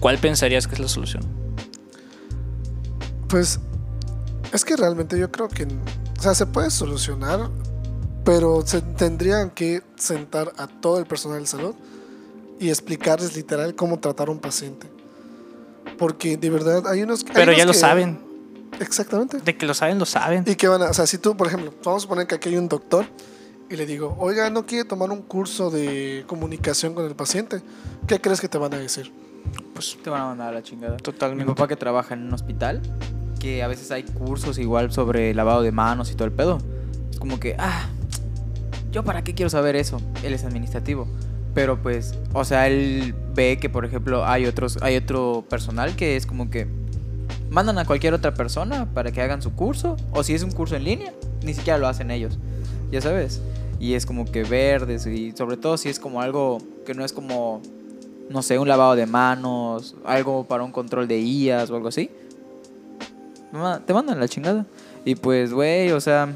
¿cuál pensarías que es la solución? Pues es que realmente yo creo que, o sea, se puede solucionar, pero se tendrían que sentar a todo el personal de salud y explicarles literal cómo tratar a un paciente. Porque de verdad hay unos... hay Pero unos ya lo que- saben. Exactamente. De que lo saben, lo saben. Y que van a, o sea, si tú, por ejemplo, vamos a suponer que aquí hay un doctor y le digo, oiga, ¿no quiere tomar un curso de comunicación con el paciente? ¿Qué crees que te van a decir? Pues te van a mandar a la chingada. Mi Totalmente. papá que trabaja en un hospital, que a veces hay cursos igual sobre lavado de manos y todo el pedo. Es como que, ah, yo para qué quiero saber eso. Él es administrativo. Pero pues, o sea, él ve que, por ejemplo, hay otros, hay otro personal que es como que mandan a cualquier otra persona para que hagan su curso. O si es un curso en línea, ni siquiera lo hacen ellos. Ya sabes. Y es como que verdes y sobre todo si es como algo que no es como no sé, un lavado de manos, algo para un control de IAS o algo así. Te ma- Te mandan la chingada. Y pues, güey, o sea,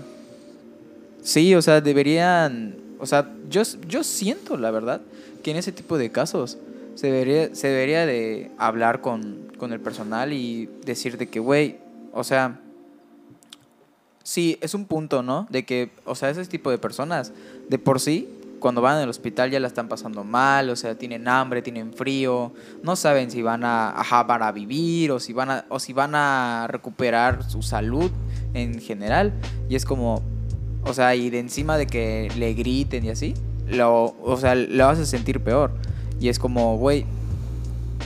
sí, o sea, deberían, o sea, yo, yo siento, la verdad, que en ese tipo de casos se debería, se debería de hablar con, con el personal y decir de que, güey, o sea, sí, es un punto, ¿no? De que, o sea, ese tipo de personas, de por sí, cuando van al hospital ya la están pasando mal, o sea, tienen hambre, tienen frío, no saben si van a, ajá, van a vivir o si van a, o si van a recuperar su salud en general. Y es como, o sea, y de encima de que le griten y así, lo, o sea, lo a sentir peor. Y es como, güey,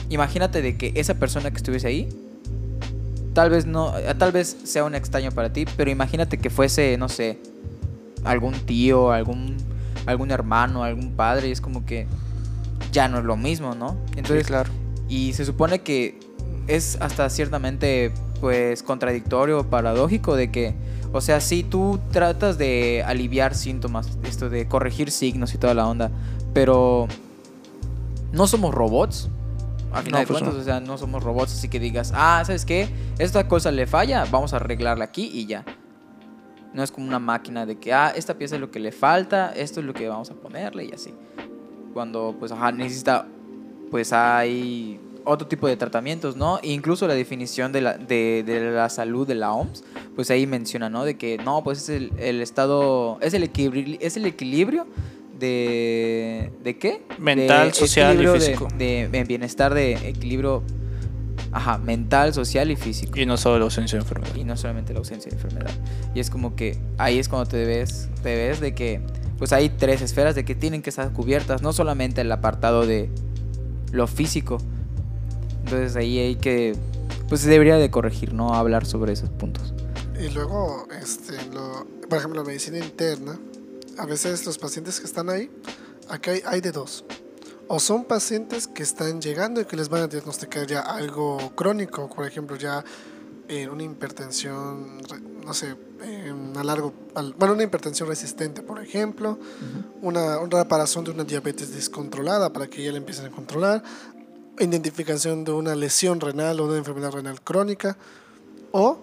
imagínate de que esa persona que estuviese ahí, tal vez no, tal vez sea un extraño para ti, pero imagínate que fuese, no sé, algún tío, algún, algún hermano, algún padre, y es como que ya no es lo mismo, ¿no? Entonces, claro. y se supone que es hasta ciertamente, pues, contradictorio, paradójico de que O sea, sí, tú tratas de aliviar síntomas, esto de corregir signos y toda la onda, pero no somos robots. Al final No, de pues cuentas, no. o sea, no somos robots, así que digas, ah, ¿sabes qué? Esta cosa le falla, vamos a arreglarla aquí y ya. No es como una máquina de que, ah, esta pieza es lo que le falta, esto es lo que vamos a ponerle y así. Cuando, pues, ajá, necesita, pues hay otro tipo de tratamientos, ¿no? E incluso la definición de la, de, de la salud de la OMS, pues ahí menciona, ¿no? De que, no, pues es el, el estado, es el, equilibrio, es el equilibrio de... ¿De qué? Mental, De social y físico. De bienestar, de equilibrio, ajá, mental, social y físico Y no solo la ausencia de enfermedad. y no solamente la ausencia de enfermedad. Y es como que ahí es cuando te ves, te ves de que pues hay tres esferas de que tienen que estar cubiertas, no solamente el apartado de lo físico. Entonces ahí hay que pues se debería de corregir, no hablar sobre esos puntos. Y luego, este, lo, por ejemplo, la medicina interna, a veces los pacientes que están ahí, acá hay, hay de dos. O son pacientes que están llegando y que les van a diagnosticar ya algo crónico, por ejemplo, ya eh, una hipertensión, no sé, eh, a largo, al- bueno, una hipertensión resistente, por ejemplo, una, una reparación de una diabetes descontrolada para que ya la empiecen a controlar, identificación de una lesión renal o una enfermedad renal crónica, o,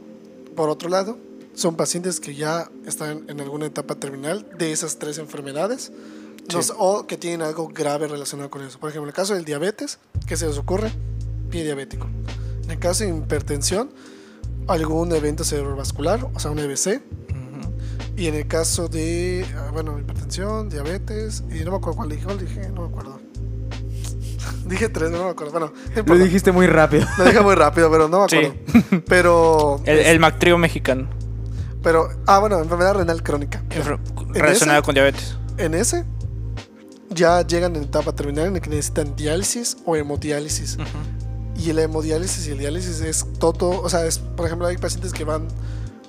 por otro lado, son pacientes que ya están en alguna etapa terminal de esas tres enfermedades, Sí. sé, o que tienen algo grave relacionado con eso. Por ejemplo, en el caso del diabetes, ¿qué se les ocurre? Pie diabético. En el caso de hipertensión, algún evento cerebrovascular, o sea, un EBC, y en el caso de, ah, bueno, hipertensión, diabetes, y no me acuerdo cuál dije, ¿cuál dije, no me acuerdo. dije tres, no me acuerdo. Bueno, no Lo dijiste muy rápido. Lo dije muy rápido, pero no me Sí. acuerdo. Pero, El, el Mactrío mexicano. pero, ah, bueno, enfermedad renal crónica. enfer- ¿En Relacionada ese? con diabetes. En ese, ya llegan en etapa terminal en la que necesitan diálisis o hemodiálisis. Y el hemodiálisis y el diálisis es todo, o sea, es, por ejemplo, hay pacientes que van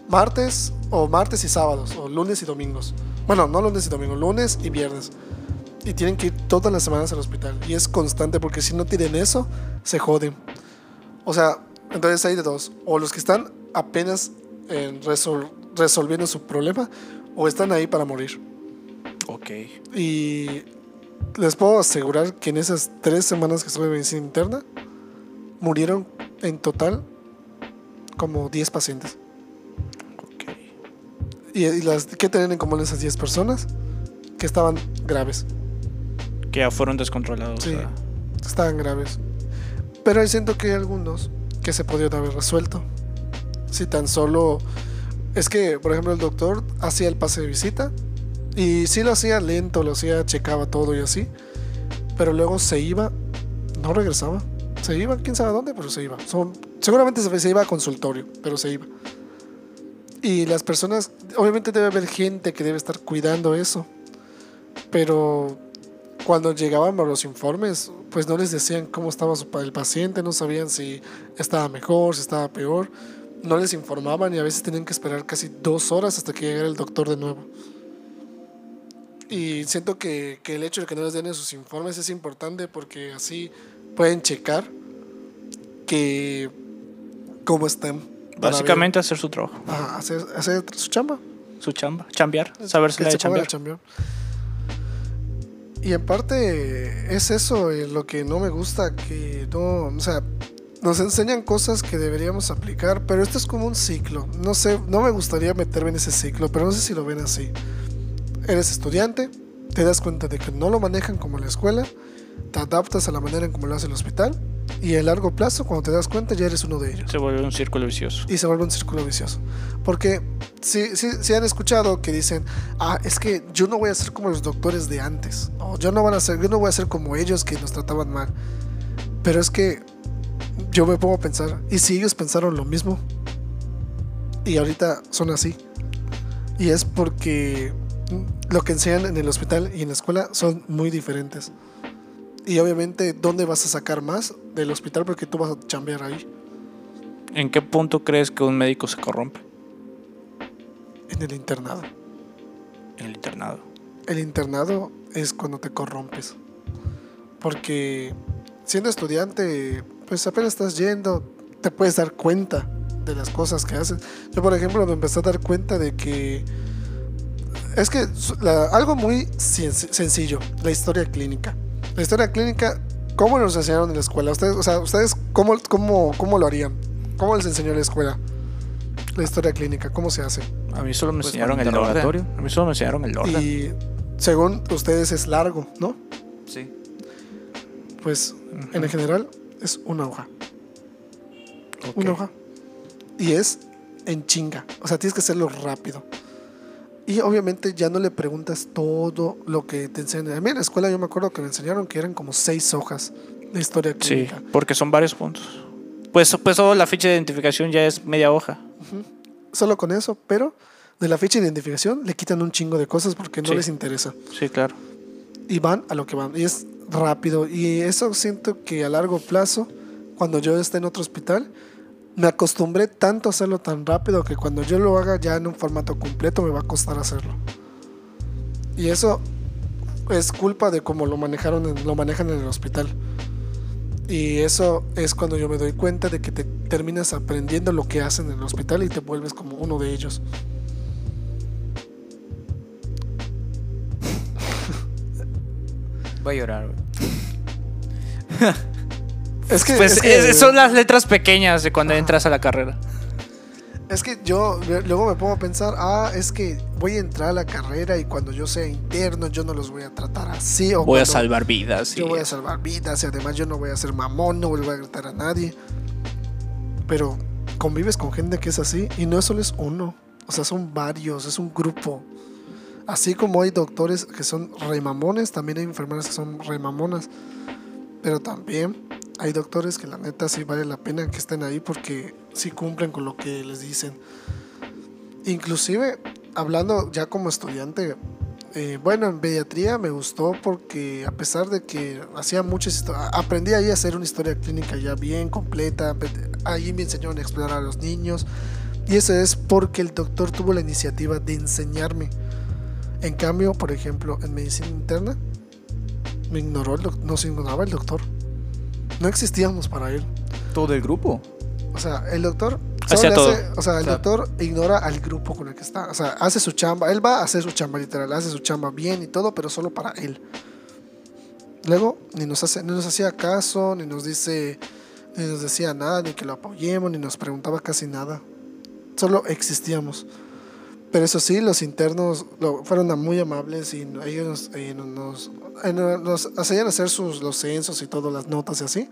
martes o martes y sábados, o lunes y domingos. Bueno, no lunes y domingos, lunes y viernes. Y tienen que ir todas las semanas al hospital. Y es constante porque si no tienen eso, se joden. O sea, entonces hay de dos. O los que están apenas eh, resol- resolviendo su problema, o están ahí para morir. Ok. Y les puedo asegurar que en esas tres semanas que estuve en medicina interna, murieron en total como 10 pacientes. Ok. ¿Y, y las, qué tenían en común esas 10 personas? Que estaban graves. Que ya fueron descontrolados. Sí. Estaban graves. Pero siento que hay algunos que se podrían haber resuelto. Si tan solo... Es que, por ejemplo, el doctor hacía el pase de visita y sí lo hacía lento, lo hacía, checaba todo y así. Pero luego se iba, no regresaba. Se iba, quién sabe dónde, pero se iba. Son, seguramente se, iba a consultorio, pero se iba. Y las personas, obviamente debe haber gente que debe estar cuidando eso. Pero cuando llegaban los informes, pues no les decían cómo estaba el paciente, no sabían si estaba mejor, si estaba peor. No les informaban y a veces tenían que esperar casi dos horas hasta que llegara el doctor de nuevo. Y siento que, que el hecho de que no les den esos informes es importante porque así pueden checar que cómo están. Básicamente hacer su trabajo. ajá, hacer, hacer su chamba. Su chamba. Chambear. Saberse que de chambear. chambear. Y en parte es eso eh, lo que no me gusta, que no, o sea, nos enseñan cosas que deberíamos aplicar, pero esto es como un ciclo. No sé, no me gustaría meterme en ese ciclo, pero no sé si lo ven así. Eres estudiante, te das cuenta de que no lo manejan como en la escuela, te adaptas a la manera en como lo hace el hospital, y a largo plazo, cuando te das cuenta, ya eres uno de ellos Se vuelve un círculo vicioso. y se vuelve un círculo vicioso. Porque si, si, si han escuchado que dicen, ah, es que yo no voy a ser como los doctores de antes, o yo no, van a ser, yo no voy a ser como ellos que nos trataban mal. Pero es que yo me pongo a pensar, ¿y si ellos pensaron lo mismo? Y ahorita son así. Y es porque lo que enseñan en el hospital y en la escuela son muy diferentes. Y obviamente, ¿dónde vas a sacar más del hospital? Porque tú vas a chambear ahí. ¿En qué punto crees que un médico se corrompe? En el internado. En el internado. El internado es cuando te corrompes. Porque siendo estudiante, pues apenas estás yendo, te puedes dar cuenta de las cosas que haces. Yo, por ejemplo, me empecé a dar cuenta de que es que la- algo muy sen- sencillo, la historia clínica. La historia clínica, ¿cómo nos enseñaron en la escuela? Ustedes, o sea, ustedes cómo, cómo, cómo lo harían? ¿Cómo les enseñó en la escuela? La historia clínica, ¿cómo se hace? A mí solo me Pues, enseñaron el orden. A mí solo me enseñaron el orden. Y según ustedes es largo, ¿no? Sí. Pues en general es una hoja. Una hoja. Y es en chinga. O sea, tienes que hacerlo rápido. Y obviamente ya no le preguntas todo lo que te enseñan. A mí en la escuela yo me acuerdo que me enseñaron que eran como seis hojas de historia Sí, porque son varios puntos. Pues, pues solo la ficha de identificación ya es media hoja. Solo con eso, pero de la fecha de identificación le quitan un chingo de cosas porque no Sí. les interesa. Sí, claro. Y van a lo que van. Y es rápido. Y eso siento que a largo plazo, cuando yo esté en otro hospital, me acostumbré tanto a hacerlo tan rápido que cuando yo lo haga ya en un formato completo me va a costar hacerlo. Y eso es culpa de cómo lo manejaron, en- lo manejan en el hospital. Y eso es cuando yo me doy cuenta de que te terminas aprendiendo lo que hacen en el hospital y te vuelves como uno de ellos. Voy a llorar. Es que, Pues es que- es- son las letras pequeñas de cuando entras a la carrera. Es que yo luego me pongo a pensar, ah, es que voy a entrar a la carrera y cuando yo sea interno yo no los voy a tratar así. O Voy a salvar vidas. Yo y- voy a salvar vidas y además yo no voy a ser mamón, no voy a gritar a nadie. Pero convives con gente que es así y no solo es uno, o sea, son varios, es un grupo. Así como hay doctores que son remamones, también hay enfermeras que son remamonas. Pero también hay doctores que la neta sí vale la pena que estén ahí porque sí cumplen con lo que les dicen. Inclusive, hablando ya como estudiante, eh, bueno, en pediatría me gustó porque a pesar de que hacía muchas histo- aprendí ahí a hacer una historia clínica ya bien completa, ahí me enseñaron a explorar a los niños y eso es porque el doctor tuvo la iniciativa de enseñarme. En cambio, por ejemplo, en medicina interna me ignoró no se ignoraba el doctor. No existíamos para él. Todo el grupo. O sea, el doctor. Todo. o sea, el doctor ignora al grupo con el que está. O sea, hace su chamba. Él va a hacer su chamba, literal. Hace su chamba bien y todo, pero solo para él. Luego, ni nos, hace, ni nos hacía caso, ni nos dice. Ni nos decía nada, ni que lo apoyemos, ni nos preguntaba casi nada. Solo existíamos. Pero eso sí, los internos lo- fueron muy amables y ellos eh, nos, eh, nos hacían hacer sus, los censos y todo, las notas y así.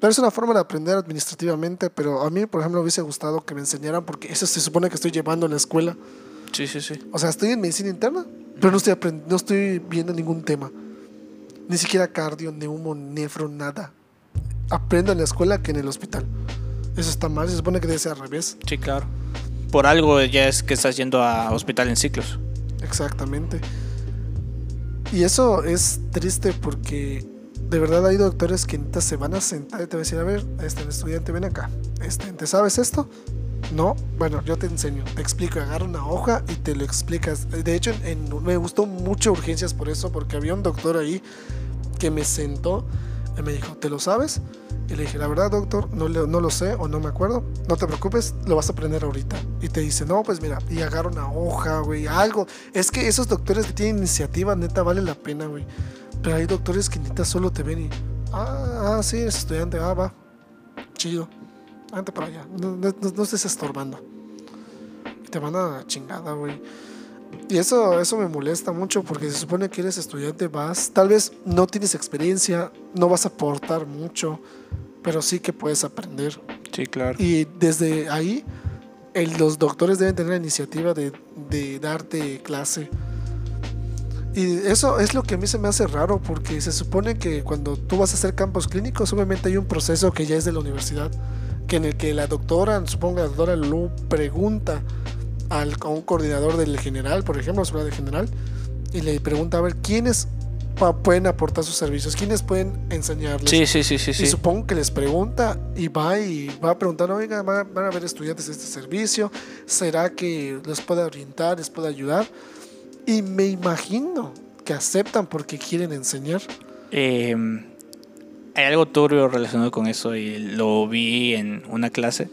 Pero es una forma de aprender administrativamente, pero a mí, por ejemplo, me hubiese gustado que me enseñaran porque eso se supone que estoy llevando en la escuela. Sí, sí, sí. O sea, estoy en medicina interna, pero no estoy, no estoy viendo ningún tema. Ni siquiera cardio, neumo, nefro, nada. Aprendo en la escuela que en el hospital. Eso está mal, se supone que debe ser al revés. Sí, claro. Por algo ya es que estás yendo a hospital en ciclos. Exactamente. Y eso es triste porque de verdad hay doctores que se van a sentar y te van a decir, a ver, este estudiante, ven acá. Este, ¿Te sabes esto? No, bueno, yo te enseño, te explico, agarra una hoja y te lo explicas. De hecho, me gustó mucho urgencias por eso, porque había un doctor ahí que me sentó y me dijo, ¿te lo sabes? Y le dije, la verdad, doctor, no, no lo sé o no me acuerdo. No te preocupes, lo vas a aprender ahorita. Y te dice, no, pues mira, y agarra una hoja, güey, algo. Es que esos doctores que tienen iniciativa, neta, vale la pena, güey. Pero hay doctores que neta solo te ven y, ah, ah sí, eres estudiante, ah, va, chido. Vente para allá, no, no- no estés estorbando. Y te van a la chingada, güey. Y eso, eso me molesta mucho porque se supone que eres estudiante, vas, tal vez no tienes experiencia, no vas a aportar mucho, pero sí que puedes aprender. Sí, claro. Y desde ahí, el- los doctores deben tener la iniciativa de, de darte clase. Y eso es lo que a mí se me hace raro, porque se supone que cuando tú vas a hacer campos clínicos, obviamente hay un proceso que ya es de la universidad, que en el que la doctora, supongo la doctora Lu pregunta al, a un coordinador del general, por ejemplo, seguridad del general, y le pregunta a ver quiénes pueden aportar sus servicios, quiénes pueden enseñarles. Sí, sí, sí, sí, Y sí. supongo que les pregunta y va y va a preguntar, oiga, van a haber estudiantes de este servicio, ¿será que les puede orientar, les puede ayudar? Y me imagino que aceptan porque quieren enseñar. Eh, hay algo turbio relacionado con eso y lo vi en una clase.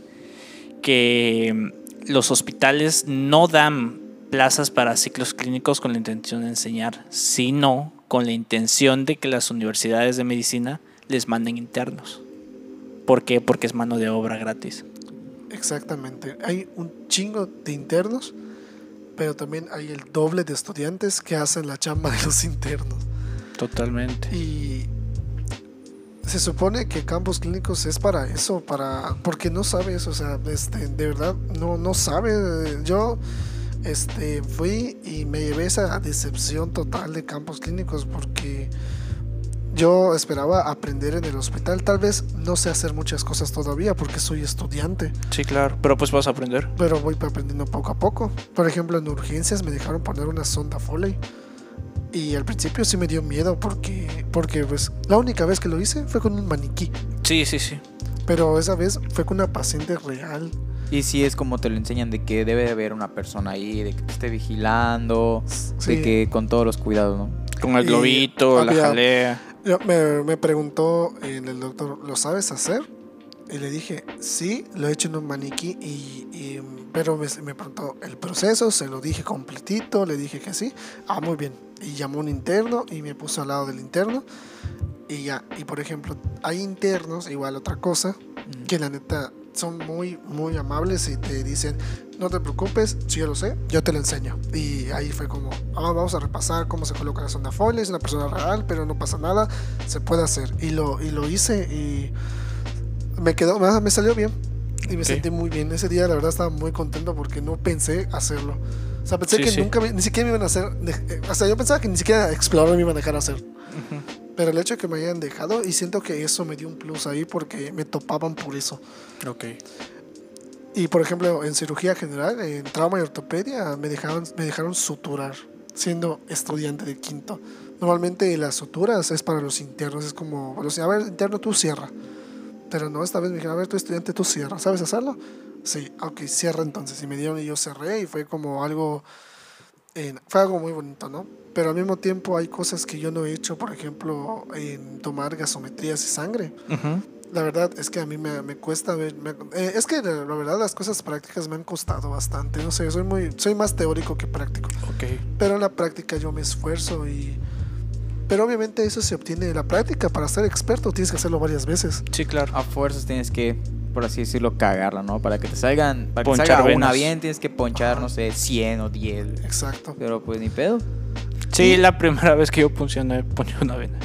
que mm, los hospitales no dan plazas para ciclos clínicos con la intención de enseñar, sino con la intención de que las universidades de medicina les manden internos. ¿Por qué? Porque es mano de obra gratis. Exactamente. Hay un chingo de internos, pero también hay el doble de estudiantes que hacen la chamba de los internos. Totalmente. Y se supone que campos clínicos es para eso, para porque no sabes, o sea, este, de verdad no no sabe. Yo este fui y me llevé esa decepción total de campos clínicos porque yo esperaba aprender en el hospital. Tal vez no sé hacer muchas cosas todavía porque soy estudiante, Sí, claro. Pero pues vas a aprender. pero voy aprendiendo poco a poco. Por ejemplo, en urgencias me dejaron poner una sonda Foley. Y al principio sí me dio miedo porque, porque pues la única vez que lo hice fue con un maniquí. Sí, sí, sí. Pero esa vez fue con una paciente real. Y sí es como te lo enseñan de que debe de haber una persona ahí, de que te esté vigilando, Sí. de que con todos los cuidados, ¿no? Con el Y globito, la jalea. Me, me preguntó en el doctor, ¿lo sabes hacer? Y le dije, sí, lo he hecho en un maniquí, y, y- pero me, me preguntó el proceso, se lo dije completito, le dije que sí. Ah, muy bien. Y llamó un interno y me puso al lado del interno. Y ya, y por ejemplo, hay internos, igual otra cosa, que la neta son muy, muy amables y te dicen, no te preocupes, si yo lo sé, yo te lo enseño. Y ahí fue como, ah, vamos a repasar cómo se coloca la sonda Foley, es una persona real, pero no pasa nada, se puede hacer. Y lo, y lo hice y me quedó, me, me salió bien. Y me Ok. sentí muy bien. Ese día la verdad estaba muy contento porque no pensé hacerlo. O sea, pensé Sí, que sí. nunca, ni siquiera me iban a hacer, de- eh, yo pensaba que ni siquiera explorar me iban a dejar hacer. Pero el hecho de que me hayan dejado y siento que eso me dio un plus ahí porque me topaban por eso. Ok. Y por ejemplo, en cirugía general, en trauma y ortopedia, me dejaron, me dejaron suturar, siendo estudiante de quinto. Normalmente las suturas es para los internos, es como, a ver, interno, tú cierra. Pero no, esta vez me dijeron, a ver, tú estudiante, tú cierra. ¿Sabes hacerlo? Sí, ok, cierra entonces. Y me dieron y yo cerré y fue como algo, eh, fue algo muy bonito, ¿no? Pero al mismo tiempo hay cosas que yo no he hecho, por ejemplo, en tomar gasometrías y sangre. Ujú. La verdad es que a mí me, me cuesta ver, me- eh, es que la, la verdad las cosas prácticas me han costado bastante, no sé, soy muy, soy más teórico que práctico, Ok. pero en la práctica yo me esfuerzo y, pero obviamente eso se obtiene de la práctica, para ser experto tienes que hacerlo varias veces, Sí, claro. A fuerzas tienes que, por así decirlo, cagarla, ¿no? Para que te salgan, para que te salga una bien, tienes que ponchar, Ajá. no sé, 100 o 10. exacto. Pero pues ni pedo. Sí, la primera vez que yo funcioné, ponía una vena.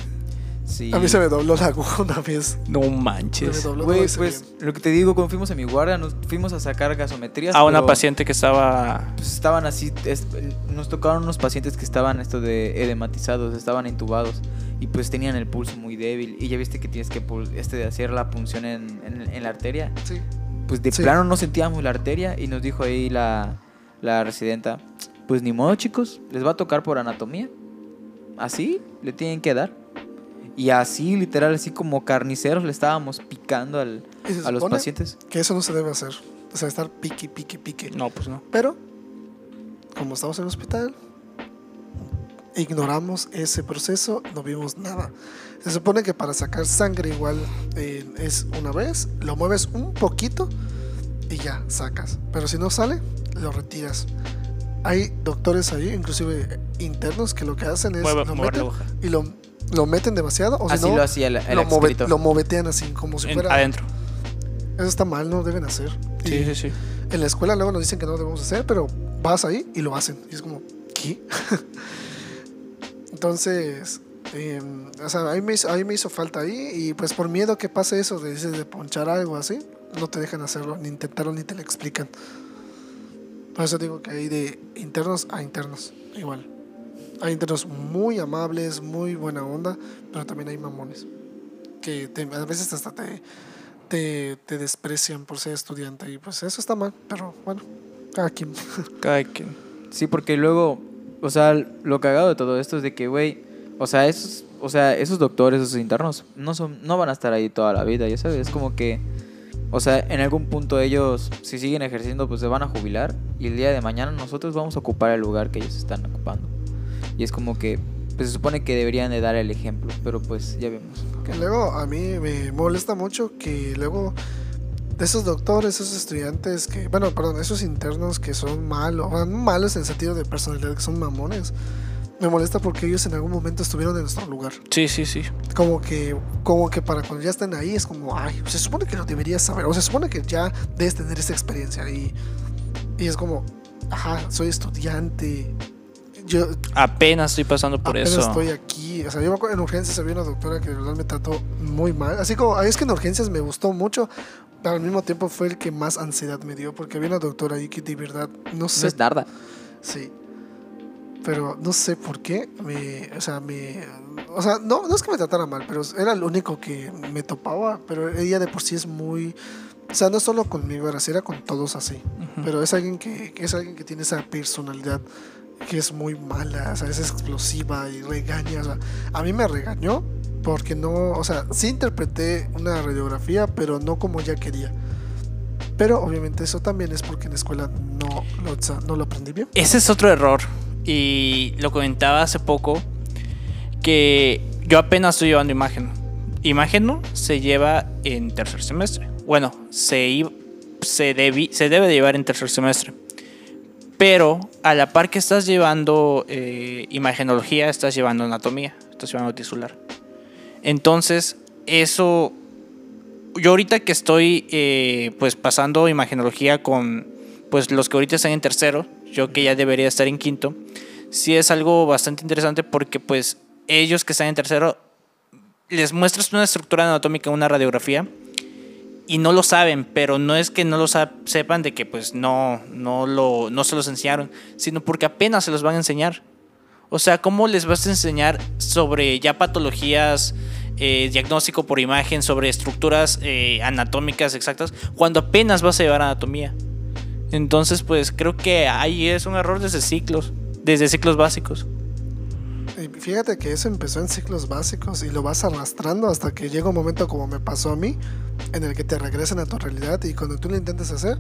Sí. A mí se me dobló la aguja una vez, No se me manches. dobló, Güey, pues lo que te digo, cuando fuimos a mi guardia, nos fuimos a sacar gasometrías. A una pero, paciente que estaba. pues, estaban así, es- nos tocaron unos pacientes que estaban esto de edematizados, estaban intubados y pues tenían el pulso muy débil. Y ya viste que tienes que este, hacer la punción en, en- en la arteria. Sí, Pues de Sí. plano no sentíamos la arteria y nos dijo ahí la, la residenta, pues ni modo chicos, les va a tocar por anatomía. Así le tienen que dar. Y así, literal, así como carniceros le estábamos picando al- a los pacientes. que eso no se debe hacer, o sea, estar pique, pique, pique. No, pues no. Pero, como estamos en el hospital, ignoramos ese proceso, no vimos nada. Se supone que para sacar sangre igual eh, es una vez, lo mueves un poquito y ya sacas. Pero si no sale, lo retiras. Hay doctores ahí, inclusive internos, que lo que hacen es Mueve, lo mover la meten y lo, lo meten demasiado o si Así no, lo hacía el, el lo, move- lo movetean así como si En- fuera... adentro. Eso está mal, no deben hacer. Sí, Y- sí, sí. en la escuela luego nos dicen que no debemos hacer, pero vas ahí y lo hacen. Y es como, ¿qué? Entonces, eh, o sea, ahí me, hizo, ahí me hizo falta ahí y pues por miedo que pase eso de, dices, de ponchar algo así, no te dejan hacerlo, ni intentaron ni te lo explican. Por eso digo que hay de internos a internos, igual. Hay internos muy amables, muy buena onda, pero también hay mamones. Que te- a veces hasta te, te, desprecian por ser estudiante y pues eso está mal, pero bueno, cada quien. Cada quien. Sí, porque luego, o sea, lo cagado de todo esto es de que, güey, o sea, esos, o sea, esos doctores, esos internos, no son, no van a estar ahí toda la vida, ya sabes, es como que, o sea, en algún punto ellos, si siguen ejerciendo, pues se van a jubilar y el día de mañana nosotros vamos a ocupar el lugar que ellos están ocupando. Y es como que, pues se supone que deberían de dar el ejemplo, pero pues ya vemos. Que luego a mí me molesta mucho que luego de esos doctores, esos estudiantes que, bueno, perdón, esos internos que son malos, malos en el sentido de personalidad, que son mamones. Me molesta porque ellos en algún momento estuvieron en nuestro lugar. Sí, sí, sí. Como que, como que para cuando ya estén ahí es como, ay, se supone que lo deberías saber, o se supone que ya debes tener esa experiencia. Y, y es como, ajá, soy estudiante. Yo Apenas estoy pasando por apenas eso. estoy aquí. O sea, yo me acuerdo en urgencias había una doctora que de verdad me trató muy mal. Así como, es que en urgencias me gustó mucho, pero al mismo tiempo fue el que más ansiedad me dio, porque había una doctora ahí que de verdad, no No sé es Darda. Sí. Pero no sé por qué. Me, o sea, me. O sea, no, no es que me tratara mal, pero era lo único que me topaba. Pero ella de por sí es muy. O sea, no solo conmigo, era así, era con todos así. Ujú. Pero es alguien que es alguien que tiene esa personalidad que es muy mala, o sea, es explosiva y regaña. A mí me regañó porque no. O sea, sí interpreté una radiografía, pero no como ella quería. Pero obviamente eso también es porque en la escuela no lo, no lo aprendí bien. Ese es otro error. Y lo comentaba hace poco. Que yo apenas estoy llevando imagen. Imagen ¿no? se lleva en tercer semestre. Bueno, se, se debe de llevar en tercer semestre. Pero a la par que estás llevando eh, imagenología, estás llevando anatomía, estás llevando tisular. Entonces, eso. Yo ahorita que estoy eh, pues pasando imagenología con pues los que ahorita están en tercero, yo que ya debería estar en quinto, sí es algo bastante interesante porque pues ellos que están en tercero les muestras una estructura anatómica, una radiografía y no lo saben, pero no es que no lo sepan de que pues no no lo no se los enseñaron, sino porque apenas se los van a enseñar. O sea, ¿cómo les vas a enseñar sobre ya patologías, eh, diagnóstico por imagen, sobre estructuras eh, anatómicas exactas, cuando apenas vas a llevar anatomía? Entonces, pues creo que ahí es un error desde ciclos, desde ciclos básicos. Y fíjate que eso empezó en ciclos básicos y lo vas arrastrando hasta que llega un momento como me pasó a mí, en el que te regresan a tu realidad y cuando tú lo intentas hacer,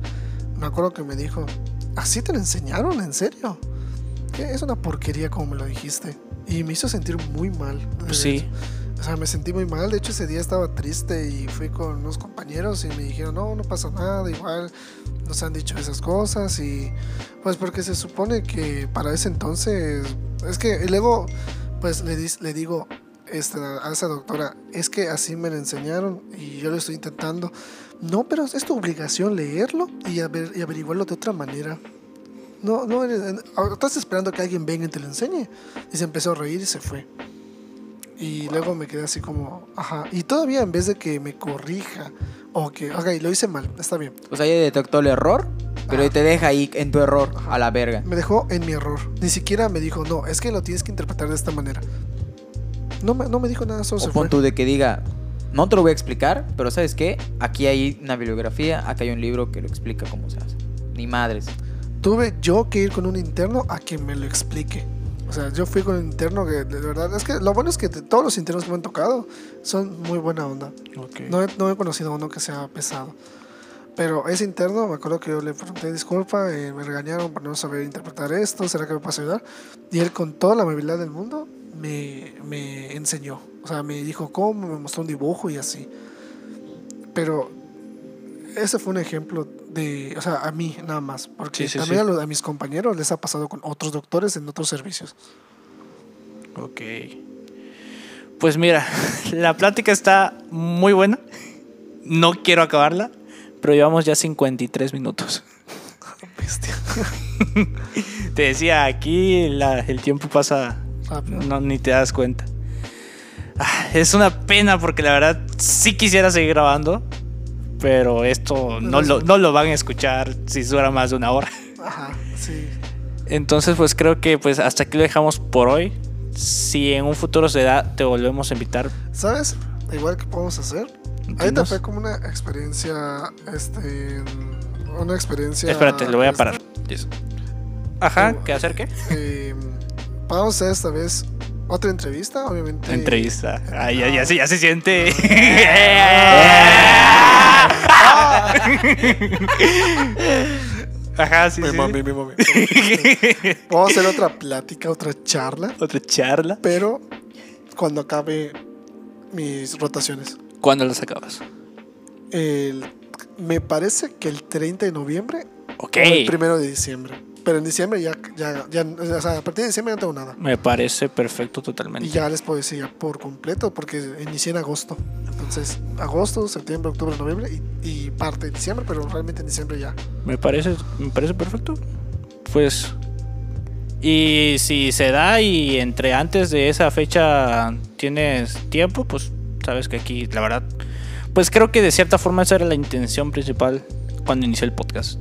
me acuerdo que me dijo, ¿así te lo enseñaron? ¿En serio? ¿Qué? Es una porquería como me lo dijiste. Y me hizo sentir muy mal. Pues sí. O sea, me sentí muy mal. De hecho, ese día estaba triste y fui con unos compañeros y me dijeron, no, no pasa nada, igual nos han dicho esas cosas y pues porque se supone que para ese entonces es que y luego pues le, le digo este, a esa doctora es que así me lo enseñaron y yo lo estoy intentando no pero es tu obligación leerlo y, aver- y averiguarlo de otra manera no no eres- ahora estás esperando que alguien venga y te lo enseñe y se empezó a reír y se fue y luego me quedé así como ajá y todavía en vez de que me corrija o que ok lo hice mal está bien O sea, ella detectó el error, pero te deja ahí en tu error, a la verga. Me dejó en mi error. Ni siquiera me dijo, no, es que lo tienes que interpretar de esta manera. No me, no me dijo nada, solo O se pon fue. tú de que diga, no te lo voy a explicar, pero ¿sabes qué? Aquí hay una bibliografía, acá hay un libro que lo explica cómo se hace. Ni madres. Tuve yo que ir con un interno a que me lo explique. O sea, yo fui con un interno que de verdad, es que lo bueno es que todos los internos que me han tocado son muy buena onda. No he, no he conocido uno que sea pesado. Pero ese interno, me acuerdo que yo le pregunté disculpa, eh, me regañaron por no saber interpretar esto, ¿será que me puedes ayudar? Y él con toda la amabilidad del mundo me, me enseñó. O sea, me dijo cómo, me mostró un dibujo y así. Pero ese fue un ejemplo de, o sea, a mí nada más. Porque Sí, sí, también sí. A, los- a mis compañeros les ha pasado con otros doctores en otros servicios. Ok. Pues mira, la plática está muy buena. No quiero acabarla, pero llevamos ya 53 minutos. Bestia. Te decía, aquí la- el tiempo pasa, Rápido. no, ni te das cuenta. Ah, Es una pena porque la verdad sí quisiera seguir grabando, pero esto no lo, no lo van a escuchar si dura más de una hora. Ajá, sí. Entonces, pues creo que pues hasta aquí lo dejamos por hoy. Si en un futuro se da, te volvemos a invitar. ¿Sabes? Igual que podemos hacer. Ahorita fue como una experiencia, este, una experiencia. Espérate, lo voy a este, parar. Ajá, Oh, ¿qué hacer qué? eh, vamos a hacer esta vez otra entrevista, obviamente. Entrevista. Ay, ya, ya, se- ya se siente. Ajá, sí, Mi sí. mami, mi mami. Vamos a hacer otra plática, otra charla, Otra charla. pero cuando acabe mis rotaciones. ¿Cuándo las acabas? El Me parece que el 30 de noviembre Ok. o el primero de diciembre. Pero en diciembre ya, ya, ya, o sea, a partir de diciembre no tengo nada. Me parece perfecto Y totalmente. ya les puedo decir ya por completo, porque inicié en agosto. Entonces, agosto, septiembre, octubre, noviembre y, y parte de diciembre, pero realmente en diciembre ya. Me parece, me parece perfecto. Pues. Y si se da y entre antes de esa fecha tienes tiempo, pues sabes que aquí, la verdad, pues creo que de cierta forma esa era la intención principal cuando inicié el podcast.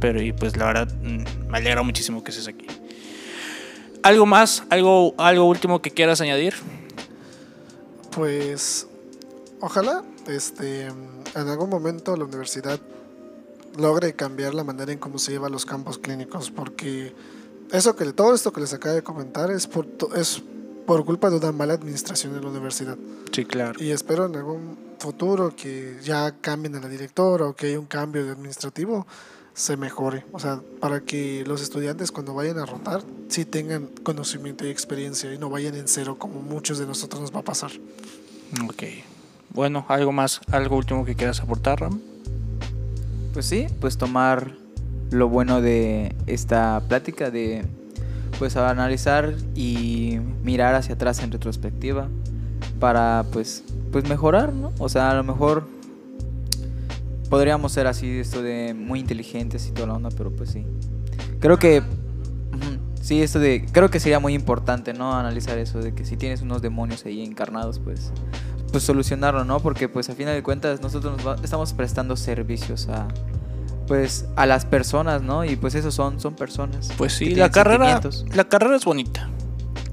Pero y pues la verdad, mm, me alegra muchísimo que estés aquí. ¿Algo más? ¿Algo, algo último que quieras añadir? Pues, ojalá este, en algún momento la universidad logre cambiar la manera en cómo se llevan los campos clínicos, porque eso que todo esto que les acabo de comentar es por, es por culpa de una mala administración en la universidad. Sí, claro. Y espero en algún futuro que ya cambien a la directora o que haya un cambio de administrativo se mejore. O sea, para que los estudiantes cuando vayan a rotar sí tengan conocimiento y experiencia y no vayan en cero como muchos de nosotros nos va a pasar. Ok. Bueno, ¿algo más? ¿Algo último que quieras aportar, Ram? Pues sí, pues tomar lo bueno de esta plática, de pues analizar y mirar hacia atrás en retrospectiva para pues pues mejorar, ¿no? O sea, a lo mejor podríamos ser así esto de muy inteligentes y toda la onda, pero pues sí. Creo que sí, esto de creo que sería muy importante, ¿no? Analizar eso de que si tienes unos demonios ahí encarnados, pues pues solucionarlo, ¿no? Porque pues a final de cuentas nosotros nos va- estamos prestando servicios a pues a las personas, ¿no? Y pues esos son son personas. Pues sí, la carrera, la carrera es bonita.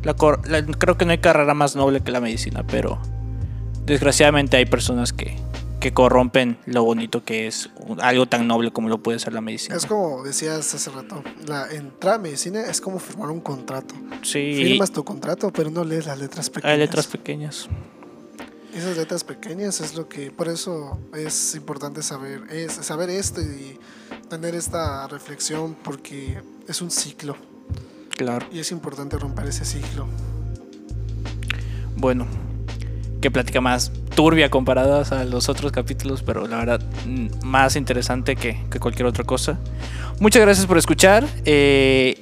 La cor- la- creo que no hay carrera más noble que la medicina, pero desgraciadamente hay personas que, que corrompen lo bonito que es algo tan noble como lo puede ser la medicina. Es como decías hace rato, la entrada a medicina es como firmar un contrato. sí, Firmas tu contrato, pero no lees las letras pequeñas. hay letras pequeñas. Esas letras pequeñas es lo que, por eso es importante saber, es saber esto y tener esta reflexión porque es un ciclo Claro. y es importante romper ese ciclo. Bueno, qué plática más turbia comparadas a los otros capítulos, pero la verdad mm, más interesante que, que cualquier otra cosa. Muchas gracias por escuchar. eh,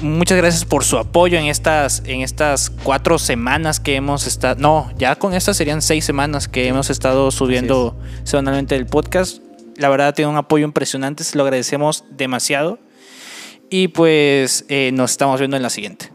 muchas gracias por su apoyo en estas, en estas cuatro semanas que hemos estado. No, ya con estas serían seis semanas que hemos estado subiendo semanalmente el podcast. La verdad tiene un apoyo impresionante, se lo agradecemos demasiado. Y pues eh, nos estamos viendo en la siguiente.